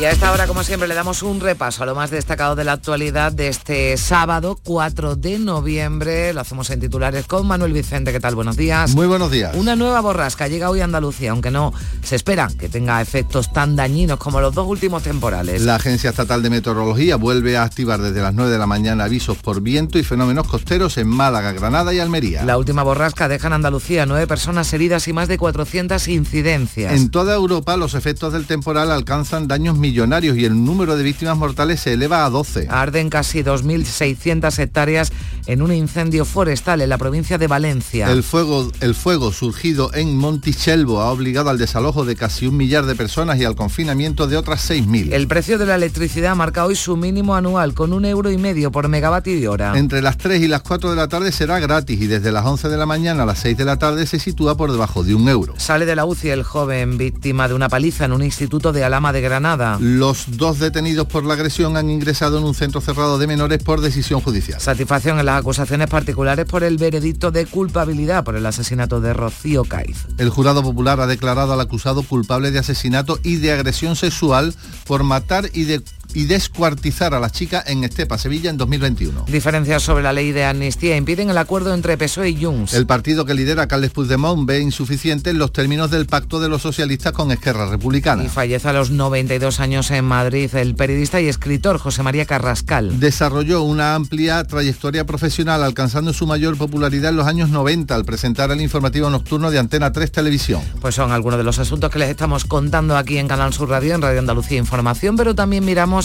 Y a esta hora, como siempre, le damos un repaso a lo más destacado de la actualidad de este sábado 4 de noviembre. Lo hacemos en titulares con Manuel Vicente. ¿Qué tal? Buenos días. Muy buenos días. Una nueva borrasca llega hoy a Andalucía, aunque no se espera que tenga efectos tan dañinos como los dos últimos temporales. La Agencia Estatal de Meteorología vuelve a activar desde las 9 de la mañana avisos por viento y fenómenos costeros en Málaga, Granada y Almería. La última borrasca deja en Andalucía nueve personas heridas y más de 400 incidencias. En toda Europa los efectos del temporal alcanzan daños millonarios y el número de víctimas mortales se eleva a 12. Arden casi 2.600 hectáreas en un incendio forestal en la provincia de Valencia. El fuego, el fuego surgido en Montichelvo ha obligado al desalojo de casi un millar de personas y al confinamiento de otras 6.000. El precio de la electricidad marca hoy su mínimo anual con un euro y medio por megavatio hora. Entre las 3 y las 4 de la tarde será gratis y desde las 11 de la mañana a las 6 de la tarde se sitúa por debajo de un euro. Sale de la UCI el joven víctima de una paliza en un instituto de Alama de Granada. Los dos detenidos por la agresión han ingresado en un centro cerrado de menores por decisión judicial. Satisfacción en las acusaciones particulares por el veredicto de culpabilidad por el asesinato de Rocío Caiz. El jurado popular ha declarado al acusado culpable de asesinato y de agresión sexual por matar y de y descuartizar a la chica en Estepa, Sevilla, en 2021. Diferencias sobre la ley de amnistía impiden el acuerdo entre PSOE y Junts. El partido que lidera Carles Puigdemont ve insuficientes los términos del pacto de los socialistas con Esquerra Republicana. Y fallece a los 92 años en Madrid el periodista y escritor José María Carrascal. Desarrolló una amplia trayectoria profesional alcanzando su mayor popularidad en los años 90 al presentar el informativo nocturno de Antena 3 Televisión. Pues son algunos de los asuntos que les estamos contando aquí en Canal Sur Radio, en Radio Andalucía Información, pero también miramos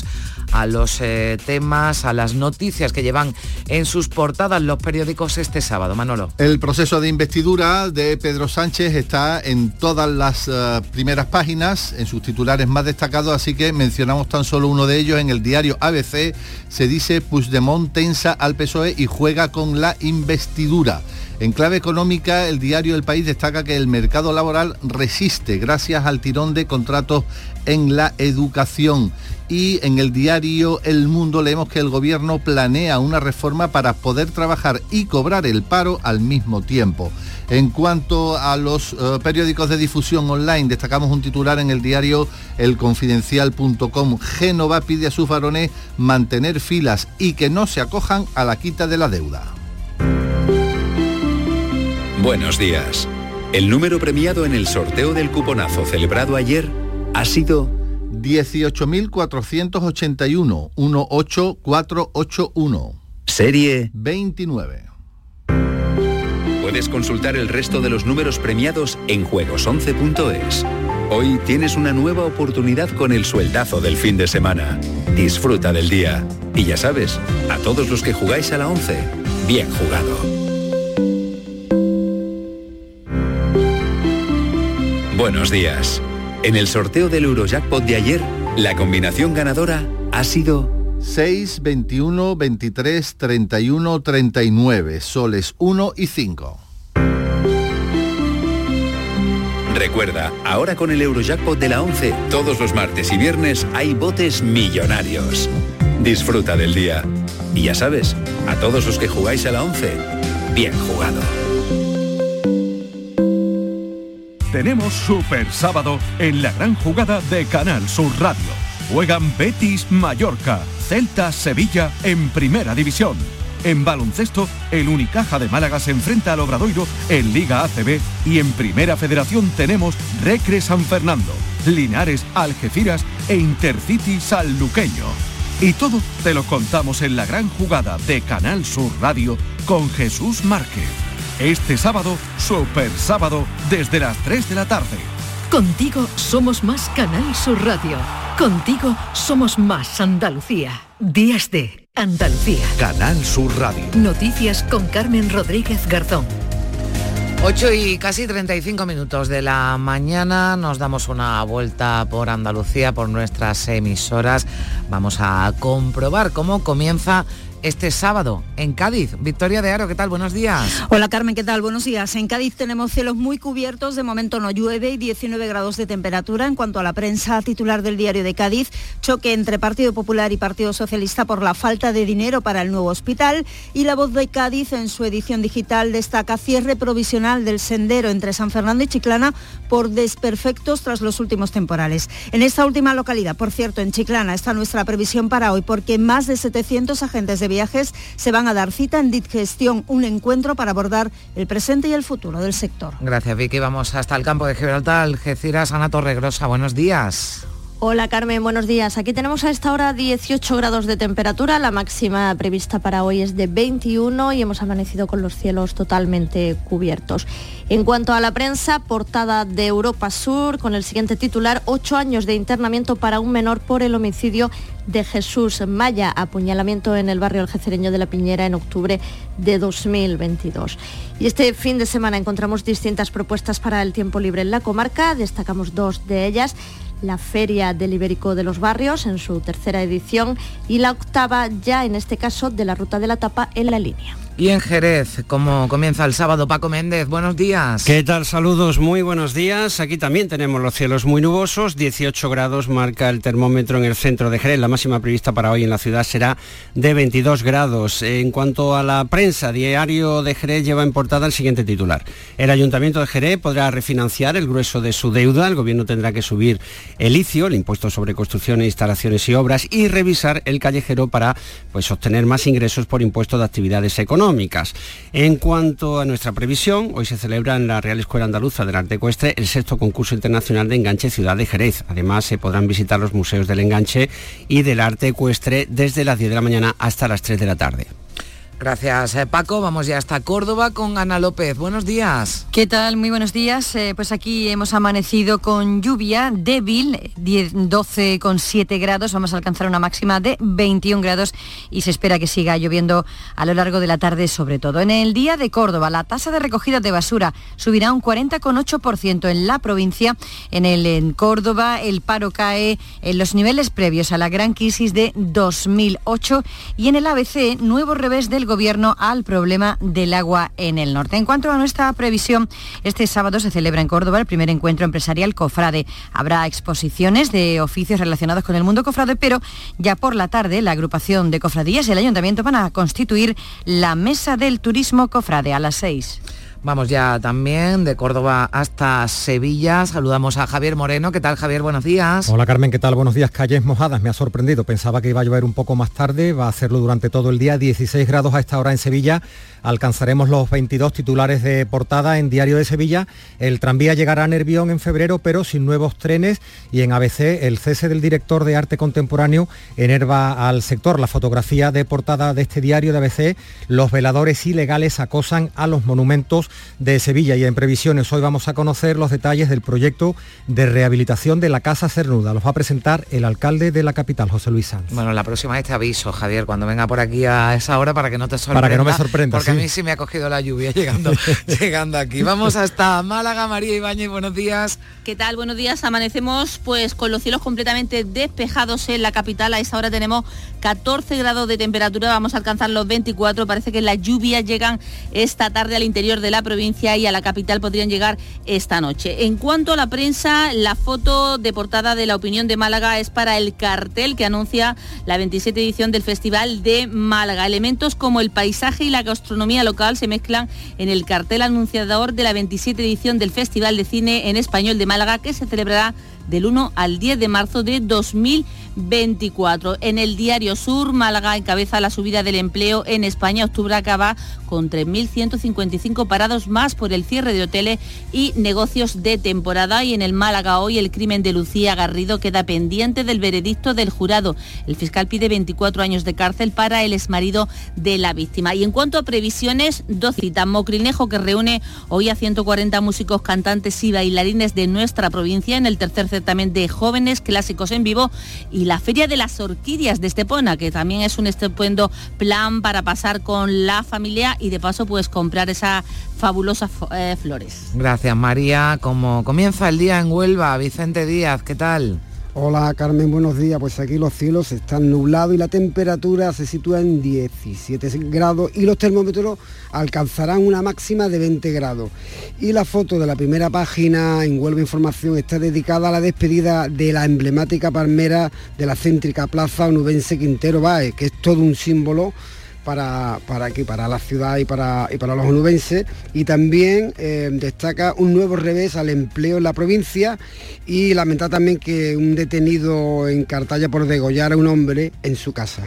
a los eh, temas, a las noticias que llevan en sus portadas los periódicos este sábado. Manolo. El proceso de investidura de Pedro Sánchez está en todas las eh, primeras páginas, en sus titulares más destacados, así que mencionamos tan solo uno de ellos. En el diario ABC se dice Puigdemont tensa al PSOE y juega con la investidura. En clave económica, el diario El País destaca que el mercado laboral resiste gracias al tirón de contratos en la educación. Y en el diario El Mundo leemos que el gobierno planea una reforma para poder trabajar y cobrar el paro al mismo tiempo. En cuanto a los eh, periódicos de difusión online, destacamos un titular en el diario elconfidencial.com. Génova pide a sus varones mantener filas y que no se acojan a la quita de la deuda. Buenos días. El número premiado en el sorteo del cuponazo celebrado ayer ha sido 18.481 18481. Serie 29. Puedes consultar el resto de los números premiados en juegos11.es. Hoy tienes una nueva oportunidad con el sueldazo del fin de semana. Disfruta del día. Y ya sabes, a todos los que jugáis a la 11, bien jugado. Buenos días. En el sorteo del Eurojackpot de ayer, la combinación ganadora ha sido 6, 21, 23, 31, 39, soles 1 y 5. Recuerda, ahora con el Eurojackpot de la 11, todos los martes y viernes hay botes millonarios. Disfruta del día. Y ya sabes, a todos los que jugáis a la 11, bien jugado. Tenemos Super Sábado en la gran jugada de Canal Sur Radio. Juegan Betis Mallorca, Celta Sevilla en Primera División. En baloncesto, el Unicaja de Málaga se enfrenta al Obradoiro en Liga ACB y en Primera Federación tenemos Recre San Fernando, Linares Algeciras e Intercity Sanluqueño. Y todo te lo contamos en la gran jugada de Canal Sur Radio con Jesús Márquez. Este sábado, Super Sábado, desde las 3 de la tarde. Contigo somos más Canal Sur Radio. Contigo somos más Andalucía. Días de Andalucía. Canal Sur Radio. Noticias con Carmen Rodríguez Garzón. 8 y casi 35 minutos de la mañana nos damos una vuelta por Andalucía, por nuestras emisoras. Vamos a comprobar cómo comienza este sábado en Cádiz. Victoria de Aro, ¿qué tal? Buenos días. Hola Carmen, ¿qué tal? Buenos días. En Cádiz tenemos cielos muy cubiertos, de momento no llueve y 19 grados de temperatura. En cuanto a la prensa titular del diario de Cádiz, choque entre Partido Popular y Partido Socialista por la falta de dinero para el nuevo hospital y la voz de Cádiz en su edición digital destaca cierre provisional del sendero entre San Fernando y Chiclana por desperfectos tras los últimos temporales. En esta última localidad, por cierto, en Chiclana está nuestra previsión para hoy porque más de 700 agentes de viajes se van a dar cita en Digestión, un encuentro para abordar el presente y el futuro del sector. Gracias Vicky, vamos hasta el campo de Gibraltar, Algeciras, Ana Torregrosa, buenos días. Hola Carmen, buenos días. Aquí tenemos a esta hora 18 grados de temperatura, la máxima prevista para hoy es de 21 y hemos amanecido con los cielos totalmente cubiertos. En cuanto a la prensa, portada de Europa Sur con el siguiente titular, ocho años de internamiento para un menor por el homicidio de Jesús Maya, apuñalamiento en el barrio algecereño de La Piñera en octubre de 2022. Y este fin de semana encontramos distintas propuestas para el tiempo libre en la comarca, destacamos dos de ellas la Feria del Ibérico de los Barrios en su tercera edición y la octava ya en este caso de la Ruta de la Tapa en la línea. Y en Jerez, como comienza el sábado, Paco Méndez, buenos días. ¿Qué tal? Saludos, muy buenos días. Aquí también tenemos los cielos muy nubosos, 18 grados marca el termómetro en el centro de Jerez. La máxima prevista para hoy en la ciudad será de 22 grados. En cuanto a la prensa, Diario de Jerez lleva en portada el siguiente titular. El Ayuntamiento de Jerez podrá refinanciar el grueso de su deuda. El Gobierno tendrá que subir el ICIO, el impuesto sobre construcciones, instalaciones y obras, y revisar el callejero para pues, obtener más ingresos por impuesto de actividades económicas. En cuanto a nuestra previsión, hoy se celebra en la Real Escuela Andaluza del Arte Ecuestre el sexto concurso internacional de enganche Ciudad de Jerez. Además, se podrán visitar los museos del enganche y del arte ecuestre desde las 10 de la mañana hasta las 3 de la tarde. Gracias, eh, Paco. Vamos ya hasta Córdoba con Ana López. Buenos días. ¿Qué tal? Muy buenos días. Eh, pues aquí hemos amanecido con lluvia débil, 12,7 grados. Vamos a alcanzar una máxima de 21 grados y se espera que siga lloviendo a lo largo de la tarde, sobre todo. En el día de Córdoba, la tasa de recogida de basura subirá un 40,8% en la provincia. En el en Córdoba, el paro cae en los niveles previos a la gran crisis de 2008 y en el ABC, nuevo revés del gobierno al problema del agua en el norte. En cuanto a nuestra previsión, este sábado se celebra en Córdoba el primer encuentro empresarial Cofrade. Habrá exposiciones de oficios relacionados con el mundo cofrade, pero ya por la tarde la agrupación de cofradías y el ayuntamiento van a constituir la Mesa del Turismo Cofrade a las seis. Vamos ya también de Córdoba hasta Sevilla. Saludamos a Javier Moreno. ¿Qué tal, Javier? Buenos días. Hola, Carmen. ¿Qué tal? Buenos días. Calles mojadas. Me ha sorprendido. Pensaba que iba a llover un poco más tarde. Va a hacerlo durante todo el día. 16 grados a esta hora en Sevilla. Alcanzaremos los 22 titulares de portada en Diario de Sevilla. El tranvía llegará a Nervión en febrero, pero sin nuevos trenes. Y en ABC, el cese del director de arte contemporáneo enerva al sector. La fotografía de portada de este diario de ABC. Los veladores ilegales acosan a los monumentos de Sevilla y en previsiones hoy vamos a conocer los detalles del proyecto de rehabilitación de la Casa Cernuda. Los va a presentar el alcalde de la capital, José Luis Sanz. Bueno, la próxima vez te aviso, Javier, cuando venga por aquí a esa hora para que no te sorprenda. Para que no me sorprenda, Porque sí. a mí sí me ha cogido la lluvia llegando, *laughs* llegando aquí. Vamos hasta Málaga, María Ibáñez, buenos días. ¿Qué tal? Buenos días. Amanecemos pues con los cielos completamente despejados en la capital. A esa hora tenemos 14 grados de temperatura, vamos a alcanzar los 24. Parece que las lluvias llegan esta tarde al interior de la provincia y a la capital podrían llegar esta noche. En cuanto a la prensa, la foto de portada de la opinión de Málaga es para el cartel que anuncia la 27 edición del Festival de Málaga. Elementos como el paisaje y la gastronomía local se mezclan en el cartel anunciador de la 27 edición del Festival de Cine en Español de Málaga que se celebrará del 1 al 10 de marzo de 2024. En el diario Sur, Málaga encabeza la subida del empleo en España. Octubre acaba con 3.155 parados más por el cierre de hoteles y negocios de temporada. Y en el Málaga hoy el crimen de Lucía Garrido queda pendiente del veredicto del jurado. El fiscal pide 24 años de cárcel para el exmarido de la víctima. Y en cuanto a previsiones, dos citas. Mocrinejo que reúne hoy a 140 músicos, cantantes y bailarines de nuestra provincia en el tercer certamen de jóvenes clásicos en vivo y la Feria de las Orquídeas de Estepona, que también es un estupendo plan para pasar con la familia y de paso pues comprar esas fabulosas eh, flores. Gracias, María. Como comienza el día en Huelva, Vicente Díaz, ¿qué tal? Hola Carmen, buenos días. Pues aquí los cielos están nublados y la temperatura se sitúa en 17 grados y los termómetros alcanzarán una máxima de 20 grados. Y la foto de la primera página en Huelva Información está dedicada a la despedida de la emblemática palmera de la céntrica plaza onubense Quintero Baez, que es todo un símbolo para, para aquí, para la ciudad y para, y para los onubenses. Y también eh, destaca un nuevo revés al empleo en la provincia y lamenta también que un detenido en Cartaya por degollar a un hombre en su casa.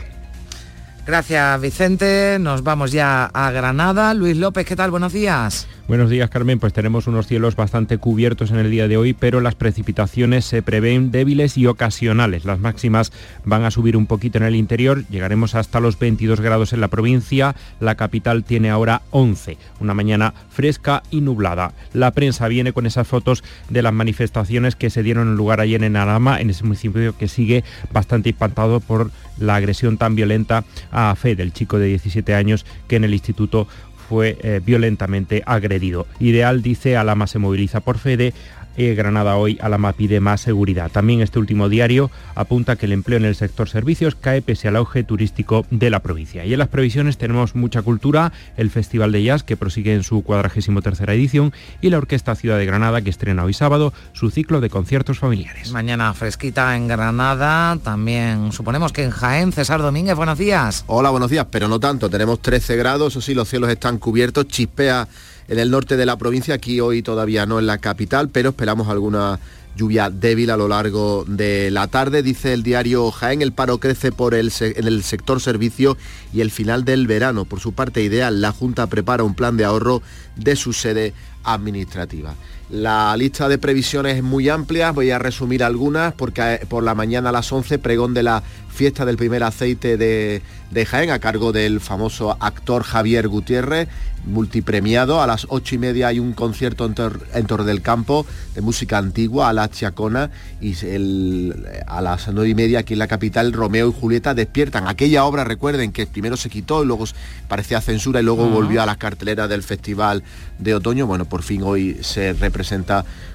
Gracias, Vicente. Nos vamos ya a Granada. Luis López, ¿qué tal? Buenos días. Buenos días, Carmen. Pues tenemos unos cielos bastante cubiertos en el día de hoy, pero las precipitaciones se prevén débiles y ocasionales. Las máximas van a subir un poquito en el interior. Llegaremos hasta los 22 grados en la provincia. La capital tiene ahora 11. Una mañana fresca y nublada. La prensa viene con esas fotos de las manifestaciones que se dieron lugar ayer en Arama, en ese municipio que sigue bastante espantado por la agresión tan violenta a Fede, el chico de 17 años que en el instituto fue eh, violentamente agredido. Ideal dice Alama se moviliza por Fede, eh, Granada hoy Alama pide más seguridad. También este último diario apunta que el empleo en el sector servicios cae pese al auge turístico de la provincia. Y en las previsiones tenemos mucha cultura, el Festival de Jazz que prosigue en su 43 edición y la Orquesta Ciudad de Granada que estrena hoy sábado su ciclo de conciertos familiares. Mañana fresquita en Granada, también suponemos que en Jaén, César Domínguez, buenos días. Hola, buenos días, pero no tanto, tenemos 13 grados, o sí, los cielos están cubiertos, chispea en el norte de la provincia, aquí hoy todavía no en la capital, pero esperamos alguna lluvia débil a lo largo de la tarde. Dice el diario Jaén, el paro crece por el en el sector servicio y el final del verano. Por su parte ideal, la Junta prepara un plan de ahorro de su sede administrativa. La lista de previsiones es muy amplia, voy a resumir algunas porque por la mañana a las 11 pregón de la fiesta del primer aceite de, de Jaén a cargo del famoso actor Javier Gutiérrez, multipremiado. A las ocho y media hay un concierto en, Tor, en Torre del Campo de música antigua a la Chiacona y el, a las nueve y media aquí en la capital Romeo y Julieta despiertan. Aquella obra, recuerden que primero se quitó y luego parecía censura y luego uh -huh. volvió a las carteleras del Festival de Otoño. Bueno, por fin hoy se representa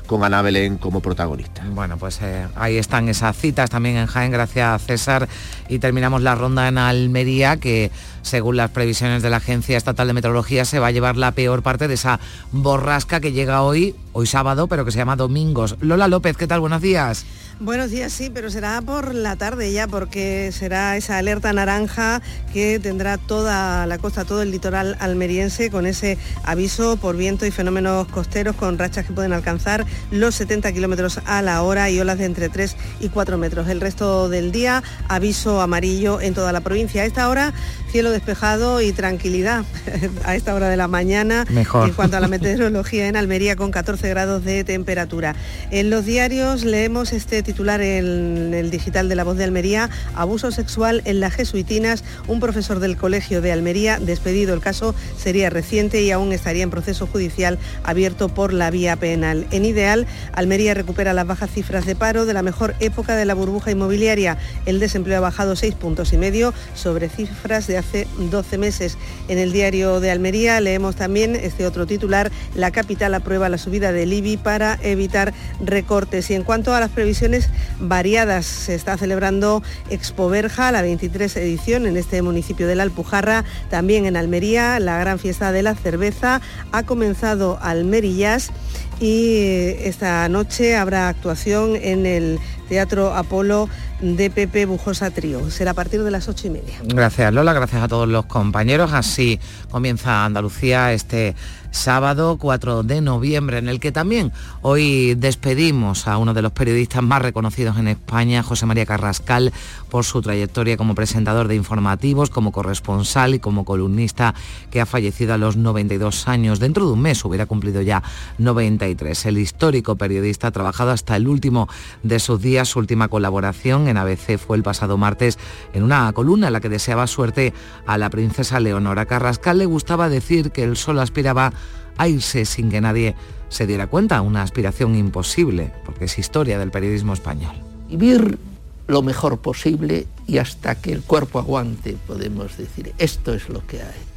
con Ana Belén como protagonista. Bueno, pues eh, ahí están esas citas también en Jaén, gracias César. Y terminamos la ronda en Almería, que según las previsiones de la Agencia Estatal de Meteorología se va a llevar la peor parte de esa borrasca que llega hoy, hoy sábado, pero que se llama Domingos. Lola López, ¿qué tal? Buenos días. Buenos días, sí, pero será por la tarde ya, porque será esa alerta naranja que tendrá toda la costa, todo el litoral almeriense, con ese aviso por viento y fenómenos costeros, con rachas que pueden alcanzar los 70 kilómetros a la hora y olas de entre 3 y 4 metros. El resto del día, aviso amarillo en toda la provincia. A esta hora, cielo despejado y tranquilidad *laughs* a esta hora de la mañana. Mejor. En cuanto a la *laughs* meteorología en Almería, con 14 grados de temperatura. En los diarios leemos este titular en el digital de La Voz de Almería, abuso sexual en las jesuitinas, un profesor del colegio de Almería despedido. El caso sería reciente y aún estaría en proceso judicial abierto por la vía penal. En ideal, Almería recupera las bajas cifras de paro de la mejor época de la burbuja inmobiliaria. El desempleo ha bajado seis puntos y medio sobre cifras de hace 12 meses. En el diario de Almería leemos también este otro titular, la capital aprueba la subida del IBI para evitar recortes. Y en cuanto a las previsiones variadas, se está celebrando Expo Verja, la 23 edición en este municipio de la Alpujarra, también en Almería, la gran fiesta de la cerveza ha comenzado Almerillas y esta noche habrá actuación en el Teatro Apolo de Pepe Bujosa Trío. Será a partir de las ocho y media. Gracias Lola, gracias a todos los compañeros. Así comienza Andalucía este sábado 4 de noviembre, en el que también hoy despedimos a uno de los periodistas más reconocidos en España, José María Carrascal, por su trayectoria como presentador de informativos, como corresponsal y como columnista, que ha fallecido a los 92 años. Dentro de un mes hubiera cumplido ya 93. El histórico periodista ha trabajado hasta el último de sus días. Su última colaboración en ABC fue el pasado martes en una columna en la que deseaba suerte a la princesa Leonora. Carrascal le gustaba decir que él solo aspiraba a irse sin que nadie se diera cuenta, una aspiración imposible, porque es historia del periodismo español. Vivir lo mejor posible y hasta que el cuerpo aguante, podemos decir, esto es lo que hay.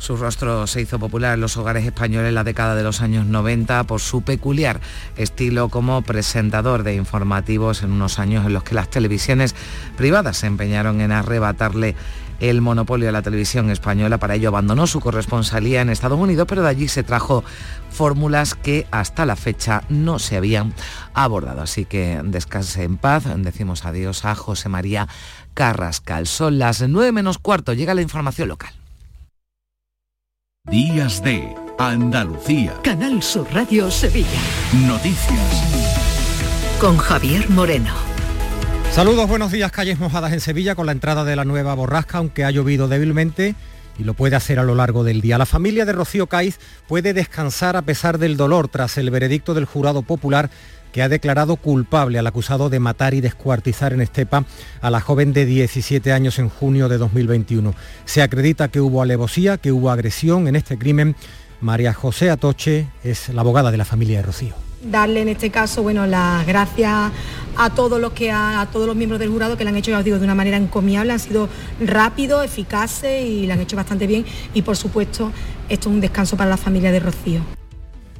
Su rostro se hizo popular en los hogares españoles en la década de los años 90 por su peculiar estilo como presentador de informativos en unos años en los que las televisiones privadas se empeñaron en arrebatarle el monopolio de la televisión española. Para ello abandonó su corresponsalía en Estados Unidos, pero de allí se trajo fórmulas que hasta la fecha no se habían abordado. Así que descanse en paz. Decimos adiós a José María Carrascal. Son las 9 menos cuarto. Llega la información local. Días de Andalucía. Canal Sur Radio Sevilla. Noticias. Con Javier Moreno. Saludos, buenos días. Calles mojadas en Sevilla con la entrada de la nueva borrasca, aunque ha llovido débilmente y lo puede hacer a lo largo del día. La familia de Rocío Caiz puede descansar a pesar del dolor tras el veredicto del jurado popular que ha declarado culpable al acusado de matar y descuartizar en Estepa a la joven de 17 años en junio de 2021. Se acredita que hubo alevosía, que hubo agresión en este crimen. María José Atoche es la abogada de la familia de Rocío darle en este caso bueno las gracias a todos los que a, todos los miembros del jurado que lo han hecho ya os digo de una manera encomiable han sido rápidos eficaces y lo han hecho bastante bien y por supuesto esto es un descanso para la familia de Rocío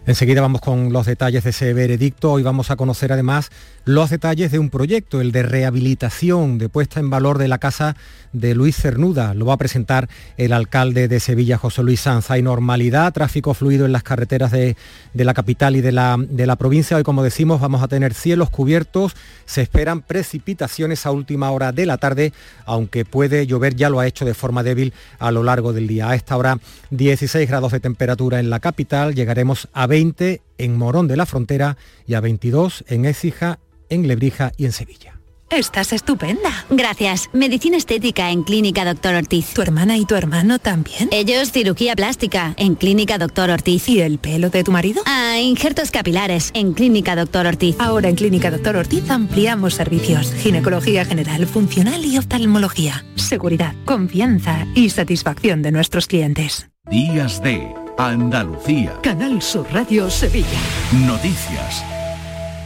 Enseguida vamos con los detalles de ese veredicto. Hoy vamos a conocer además los detalles de un proyecto, el de rehabilitación, de puesta en valor de la casa de Luis Cernuda. Lo va a presentar el alcalde de Sevilla, José Luis Sanz. Hay normalidad, tráfico fluido en las carreteras de, la capital y de la, de la provincia. Hoy, como decimos, vamos a tener cielos cubiertos. Se esperan precipitaciones a última hora de la tarde, aunque puede llover, ya lo ha hecho de forma débil a lo largo del día. A esta hora, 16 grados de temperatura en la capital. Llegaremos a 20 en Morón de la Frontera y a 22 en Écija, en Lebrija y en Sevilla. Estás estupenda. Gracias. Medicina estética en Clínica Doctor Ortiz. ¿Tu hermana y tu hermano también? Ellos cirugía plástica en Clínica Doctor Ortiz. ¿Y el pelo de tu marido? Ah, injertos capilares en Clínica Doctor Ortiz. Ahora en Clínica Doctor Ortiz ampliamos servicios. Ginecología general, funcional y oftalmología. Seguridad, confianza y satisfacción de nuestros clientes. Días de Andalucía. Canal Sur Radio Sevilla. Noticias.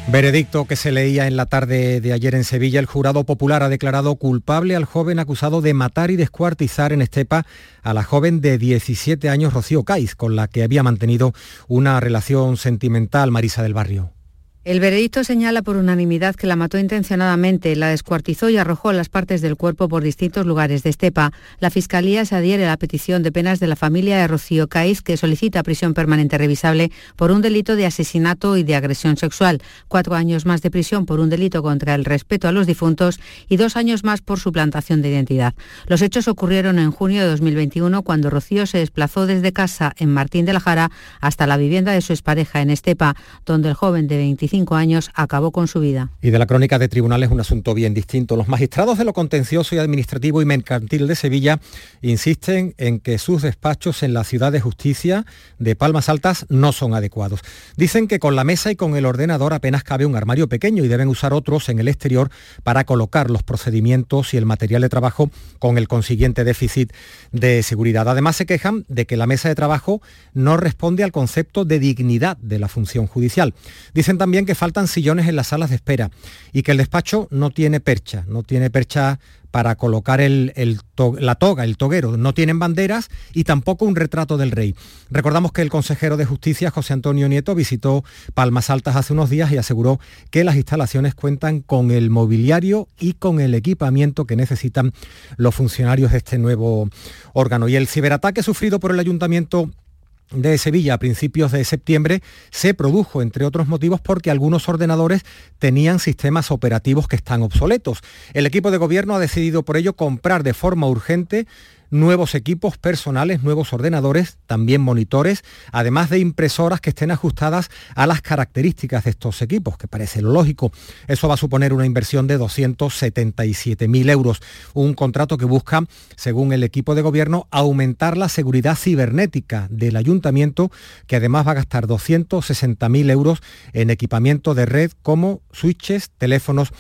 Veredicto que se leía en la tarde de ayer en Sevilla, el jurado popular ha declarado culpable al joven acusado de matar y descuartizar en Estepa a la joven de 17 años Rocío Caiz, con la que había mantenido una relación sentimental Marisa del Barrio. El veredicto señala por unanimidad que la mató intencionadamente, la descuartizó y arrojó las partes del cuerpo por distintos lugares de Estepa. La Fiscalía se adhiere a la petición de penas de la familia de Rocío Caiz, que solicita prisión permanente revisable por un delito de asesinato y de agresión sexual, cuatro años más de prisión por un delito contra el respeto a los difuntos y dos años más por suplantación de identidad. Los hechos ocurrieron en junio de 2021, cuando Rocío se desplazó desde casa en Martín de la Jara hasta la vivienda de su expareja en Estepa, donde el joven de 25 25 años, acabó con su vida. Y de la crónica de tribunales un asunto bien distinto. Los magistrados de lo contencioso y administrativo y mercantil de Sevilla insisten en que sus despachos en la ciudad de justicia de Palmas Altas no son adecuados. Dicen que con la mesa y con el ordenador apenas cabe un armario pequeño y deben usar otros en el exterior para colocar los procedimientos y el material de trabajo con el consiguiente déficit de seguridad. Además se quejan de que la mesa de trabajo no responde al concepto de dignidad de la función judicial. Dicen también que faltan sillones en las salas de espera y que el despacho no tiene percha, no tiene percha para colocar la toga, el toguero. No tienen banderas y tampoco un retrato del rey. Recordamos que el consejero de Justicia, José Antonio Nieto, visitó Palmas Altas hace unos días y aseguró que las instalaciones cuentan con el mobiliario y con el equipamiento que necesitan los funcionarios de este nuevo órgano. Y el ciberataque sufrido por el ayuntamiento de Sevilla a principios de septiembre se produjo, entre otros motivos, porque algunos ordenadores tenían sistemas operativos que están obsoletos. El equipo de gobierno ha decidido por ello comprar de forma urgente nuevos equipos personales, nuevos ordenadores, también monitores, además de impresoras que estén ajustadas a las características de estos equipos, que parece lo lógico. Eso va a suponer una inversión de 277.000 euros, un contrato que busca, según el equipo de gobierno, aumentar la seguridad cibernética del ayuntamiento, que además va a gastar 260.000 euros en equipamiento de red como switches, teléfonos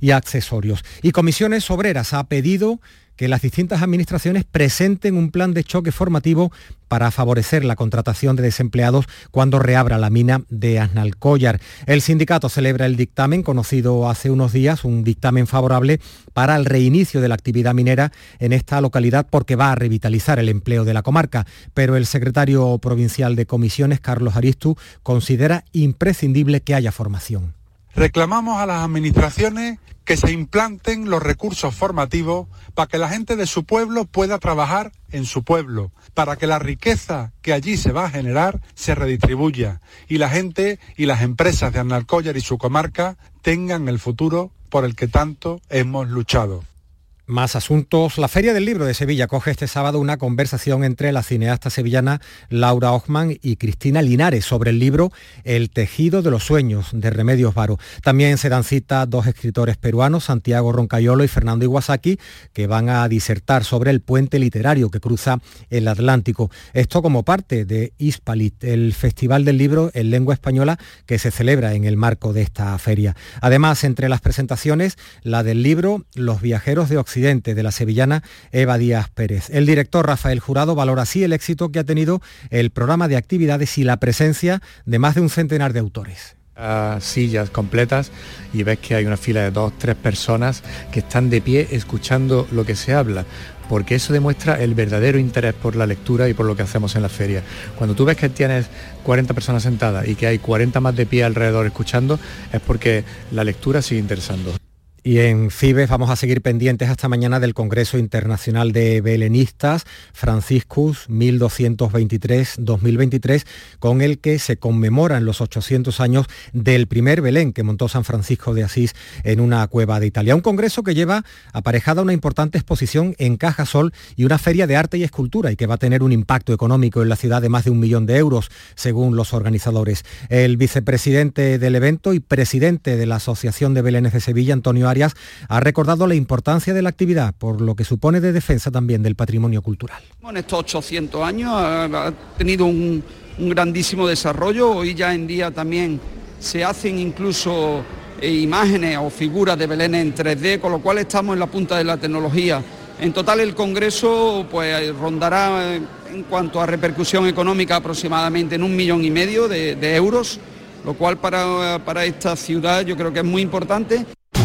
y accesorios. Y Comisiones Obreras ha pedido que las distintas administraciones presenten un plan de choque formativo para favorecer la contratación de desempleados cuando reabra la mina de Asnalcóllar. El sindicato celebra el dictamen conocido hace unos días, un dictamen favorable para el reinicio de la actividad minera en esta localidad porque va a revitalizar el empleo de la comarca, pero el secretario provincial de comisiones, Carlos Aristu, considera imprescindible que haya formación. Reclamamos a las administraciones que se implanten los recursos formativos para que la gente de su pueblo pueda trabajar en su pueblo, para que la riqueza que allí se va a generar se redistribuya y la gente y las empresas de Analcóllar y su comarca tengan el futuro por el que tanto hemos luchado. Más asuntos. La Feria del Libro de Sevilla coge este sábado una conversación entre la cineasta sevillana Laura Ochman y Cristina Linares sobre el libro El tejido de los sueños de Remedios Varo. También se dan cita dos escritores peruanos, Santiago Roncayolo y Fernando Iwasaki, que van a disertar sobre el puente literario que cruza el Atlántico. Esto como parte de Hispalit, el Festival del Libro en lengua española que se celebra en el marco de esta feria. Además, entre las presentaciones, la del libro Los viajeros de Occidente de la sevillana Eva Díaz Pérez. El director Rafael Jurado valora así el éxito que ha tenido el programa de actividades y la presencia de más de un centenar de autores sillas completas y ves que hay una fila de dos, tres personas que están de pie escuchando lo que se habla, porque eso demuestra el verdadero interés por la lectura y por lo que hacemos en la feria. Cuando tú ves que tienes 40 personas sentadas y que hay 40 más de pie alrededor escuchando, es porque la lectura sigue interesando. Y en Fibes vamos a seguir pendientes hasta mañana del Congreso Internacional de Belenistas, Franciscus 1223-2023, con el que se conmemoran los 800 años del primer Belén que montó San Francisco de Asís en una cueva de Italia. Un congreso que lleva aparejada una importante exposición en Caja Sol y una feria de arte y escultura y que va a tener un impacto económico en la ciudad de más de un millón de euros, según los organizadores. El vicepresidente del evento y presidente de la Asociación de Belenes de Sevilla, Antonio ha recordado la importancia de la actividad, por lo que supone de defensa también del patrimonio cultural. En estos 800 años ha tenido un, grandísimo desarrollo, hoy ya en día también se hacen incluso eh, imágenes o figuras de Belén en 3D, con lo cual estamos en la punta de la tecnología. En total el Congreso pues, rondará eh, en cuanto a repercusión económica aproximadamente en un millón y medio de, euros, lo cual para, para esta ciudad yo creo que es muy importante.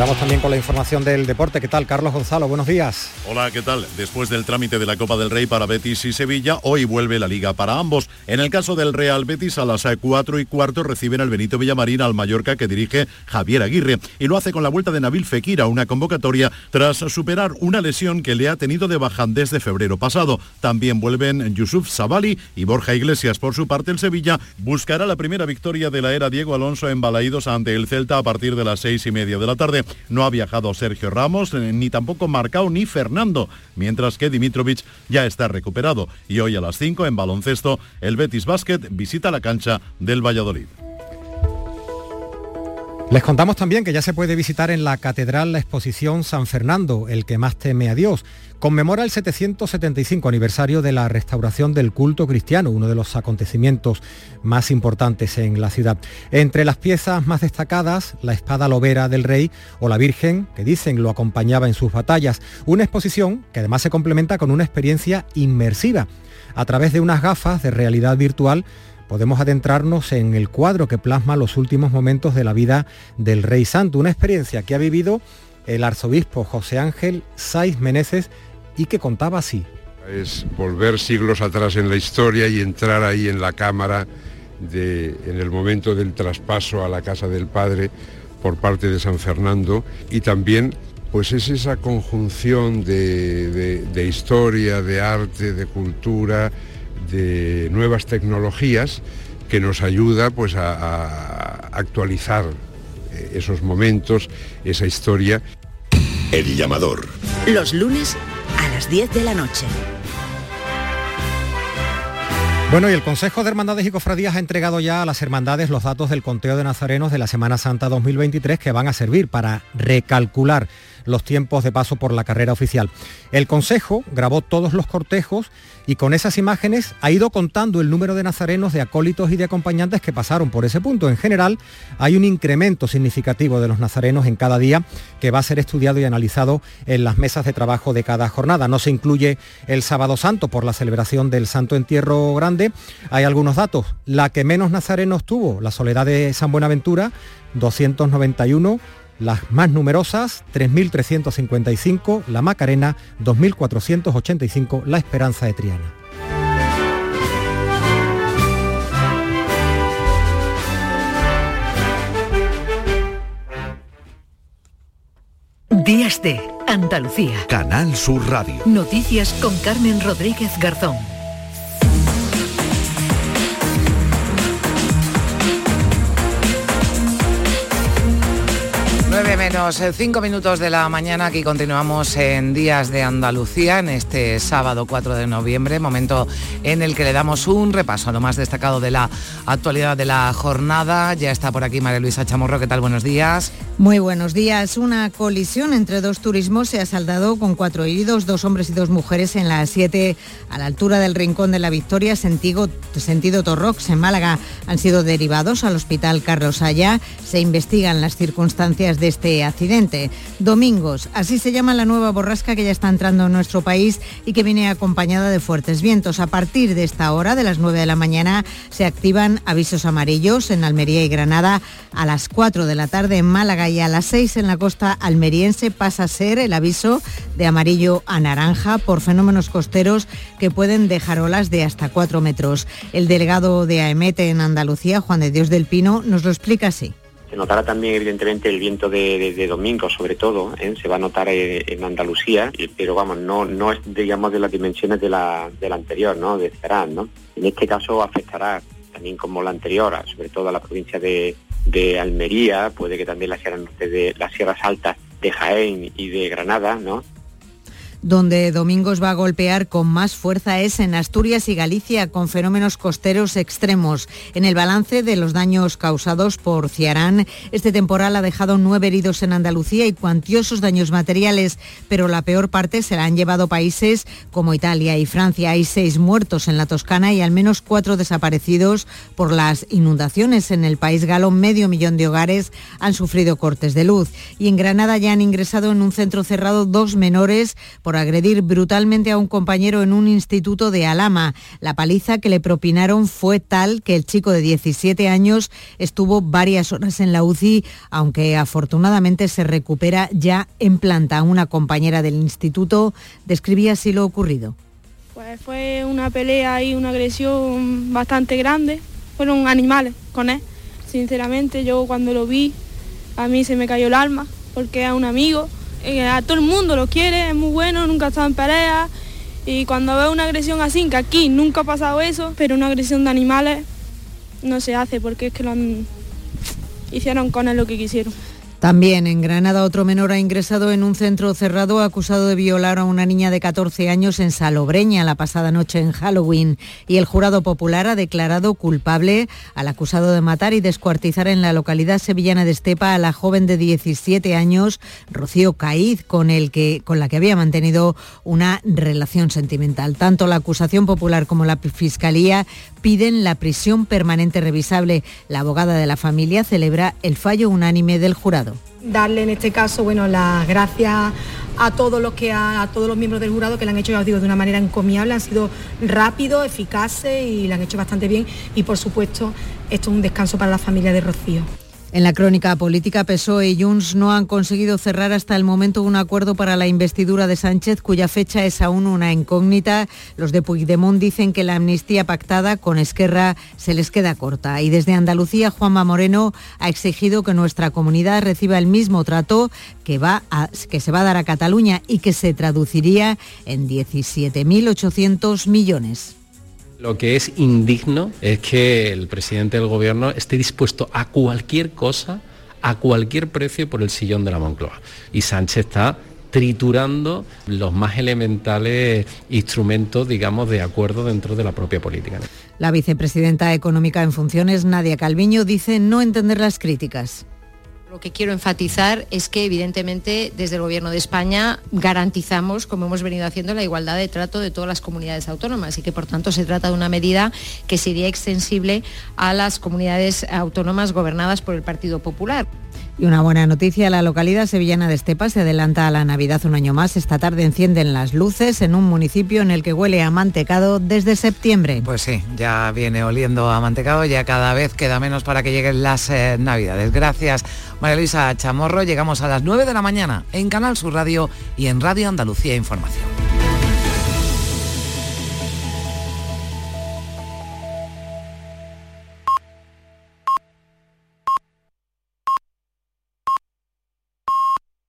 Vamos también con la información del deporte. ¿Qué tal, Carlos Gonzalo? Buenos días. Hola, ¿qué tal? Después del trámite de la Copa del Rey para Betis y Sevilla, hoy vuelve la liga para ambos. En el caso del Real Betis, a las 4 y cuarto reciben al Benito Villamarín al Mallorca que dirige Javier Aguirre. Y lo hace con la vuelta de Nabil Fekir a una convocatoria tras superar una lesión que le ha tenido de baja desde febrero pasado. También vuelven Yusuf Sabali y Borja Iglesias. Por su parte, el Sevilla buscará la primera victoria de la era Diego Alonso en Balaídos ante el Celta a partir de las seis y media de la tarde. No ha viajado Sergio Ramos, eh, ni tampoco Marcao ni Fernando, mientras que Dimitrovic ya está recuperado. Y hoy a las 5 en baloncesto, el Betis Basket visita la cancha del Valladolid. Les contamos también que ya se puede visitar en la catedral la exposición San Fernando, el que más teme a Dios. Conmemora el 775 aniversario de la restauración del culto cristiano, uno de los acontecimientos más importantes en la ciudad. Entre las piezas más destacadas, la espada lobera del rey o la Virgen, que dicen lo acompañaba en sus batallas. Una exposición que además se complementa con una experiencia inmersiva. A través de unas gafas de realidad virtual, podemos adentrarnos en el cuadro que plasma los últimos momentos de la vida del Rey Santo, una experiencia que ha vivido el arzobispo José Ángel Saiz Meneses y que contaba así. Es volver siglos atrás en la historia y entrar ahí en la cámara de, en el momento del traspaso a la casa del Padre por parte de San Fernando y también pues es esa conjunción de, de historia, de arte, de cultura, de nuevas tecnologías que nos ayuda pues a, actualizar eh, esos momentos, esa historia. El llamador. Los lunes a las 10 de la noche. Bueno, y el Consejo de Hermandades y Cofradías ha entregado ya a las hermandades los datos del conteo de nazarenos de la Semana Santa 2023 que van a servir para recalcular los tiempos de paso por la carrera oficial. El Consejo grabó todos los cortejos y con esas imágenes ha ido contando el número de nazarenos, de acólitos y de acompañantes que pasaron por ese punto. En general, hay un incremento significativo de los nazarenos en cada día que va a ser estudiado y analizado en las mesas de trabajo de cada jornada. No se incluye el sábado santo por la celebración del Santo Entierro Grande. Hay algunos datos. La que menos nazarenos tuvo, la Soledad de San Buenaventura, 291 las más numerosas, 3.355, La Macarena, 2.485, La Esperanza de Triana. Días de Andalucía. Canal Sur Radio. Noticias con Carmen Rodríguez Garzón. Menos 5 minutos de la mañana, aquí continuamos en Días de Andalucía, en este sábado 4 de noviembre, momento en el que le damos un repaso a lo más destacado de la actualidad de la jornada. Ya está por aquí María Luisa Chamorro, ¿qué tal? Buenos días. Muy buenos días. Una colisión entre dos turismos se ha saldado con cuatro heridos, dos hombres y dos mujeres en la 7 a la altura del Rincón de la Victoria, sentido, sentido Torrox, en Málaga. Han sido derivados al Hospital Carlos Haya. Se investigan las circunstancias de este accidente. Domingos, así se llama la nueva borrasca que ya está entrando en nuestro país y que viene acompañada de fuertes vientos. A partir de esta hora, de las 9 de la mañana, se activan avisos amarillos en Almería y Granada. A las 4 de la tarde en Málaga y a las 6 en la costa almeriense pasa a ser el aviso de amarillo a naranja por fenómenos costeros que pueden dejar olas de hasta 4 metros. El delegado de AEMET en Andalucía, Juan de Dios del Pino, nos lo explica así. Se notará también evidentemente el viento de, domingo, sobre todo, ¿eh? se va a notar en, Andalucía, pero vamos, no, no es digamos de las dimensiones de la, anterior, ¿no? De Cerán, ¿no? En este caso afectará también como la anterior, sobre todo a la provincia de, Almería, puede que también las sierras de las sierras altas de Jaén y de Granada, ¿no? Donde Domingos va a golpear con más fuerza es en Asturias y Galicia con fenómenos costeros extremos. En el balance de los daños causados por Ciarán, este temporal ha dejado nueve heridos en Andalucía y cuantiosos daños materiales, pero la peor parte se la han llevado países como Italia y Francia. Hay seis muertos en la Toscana y al menos cuatro desaparecidos por las inundaciones. En el país galo, medio millón de hogares han sufrido cortes de luz. Y en Granada ya han ingresado en un centro cerrado dos menores por agredir brutalmente a un compañero en un instituto de Alama. La paliza que le propinaron fue tal que el chico de 17 años estuvo varias horas en la UCI, aunque afortunadamente se recupera ya en planta. Una compañera del instituto describía así lo ocurrido. Pues fue una pelea y una agresión bastante grande. Fueron animales con él. Sinceramente, yo cuando lo vi, a mí se me cayó el alma, porque es un amigo. Eh, a todo el mundo lo quiere, es muy bueno, nunca ha estado en pelea. Y cuando veo una agresión así, que aquí nunca ha pasado eso, pero una agresión de animales no se hace porque es que lo hicieron con él lo que quisieron. También en Granada otro menor ha ingresado en un centro cerrado acusado de violar a una niña de 14 años en Salobreña la pasada noche en Halloween y el jurado popular ha declarado culpable al acusado de matar y descuartizar en la localidad sevillana de Estepa a la joven de 17 años Rocío Caíz con el que con la que había mantenido una relación sentimental. Tanto la acusación popular como la fiscalía piden la prisión permanente revisable. La abogada de la familia celebra el fallo unánime del jurado. Darle en este caso, bueno, las gracias a todos los que a, todos los miembros del jurado que lo han hecho, ya os digo, de una manera encomiable, han sido rápidos, eficaces y lo han hecho bastante bien. Y por supuesto, esto es un descanso para la familia de Rocío. En la crónica política, PSOE y Junts no han conseguido cerrar hasta el momento un acuerdo para la investidura de Sánchez, cuya fecha es aún una incógnita. Los de Puigdemont dicen que la amnistía pactada con Esquerra se les queda corta. Y desde Andalucía, Juanma Moreno ha exigido que nuestra comunidad reciba el mismo trato que, va que se va a dar a Cataluña y que se traduciría en 17.800 millones. Lo que es indigno es que el presidente del gobierno esté dispuesto a cualquier cosa, a cualquier precio por el sillón de la Moncloa. Y Sánchez está triturando los más elementales instrumentos, digamos, de acuerdo dentro de la propia política. La vicepresidenta económica en funciones, Nadia Calviño, dice no entender las críticas. Lo que quiero enfatizar es que evidentemente desde el Gobierno de España garantizamos, como hemos venido haciendo, la igualdad de trato de todas las comunidades autónomas y que por tanto se trata de una medida que sería extensible a las comunidades autónomas gobernadas por el Partido Popular. Y una buena noticia, la localidad sevillana de Estepa se adelanta a la Navidad un año más. Esta tarde encienden las luces en un municipio en el que huele a mantecado desde septiembre. Pues sí, ya viene oliendo a mantecado, ya cada vez queda menos para que lleguen las eh, Navidades. Gracias, María Luisa Chamorro. Llegamos a las 9 de la mañana en Canal Sur Radio y en Radio Andalucía Información.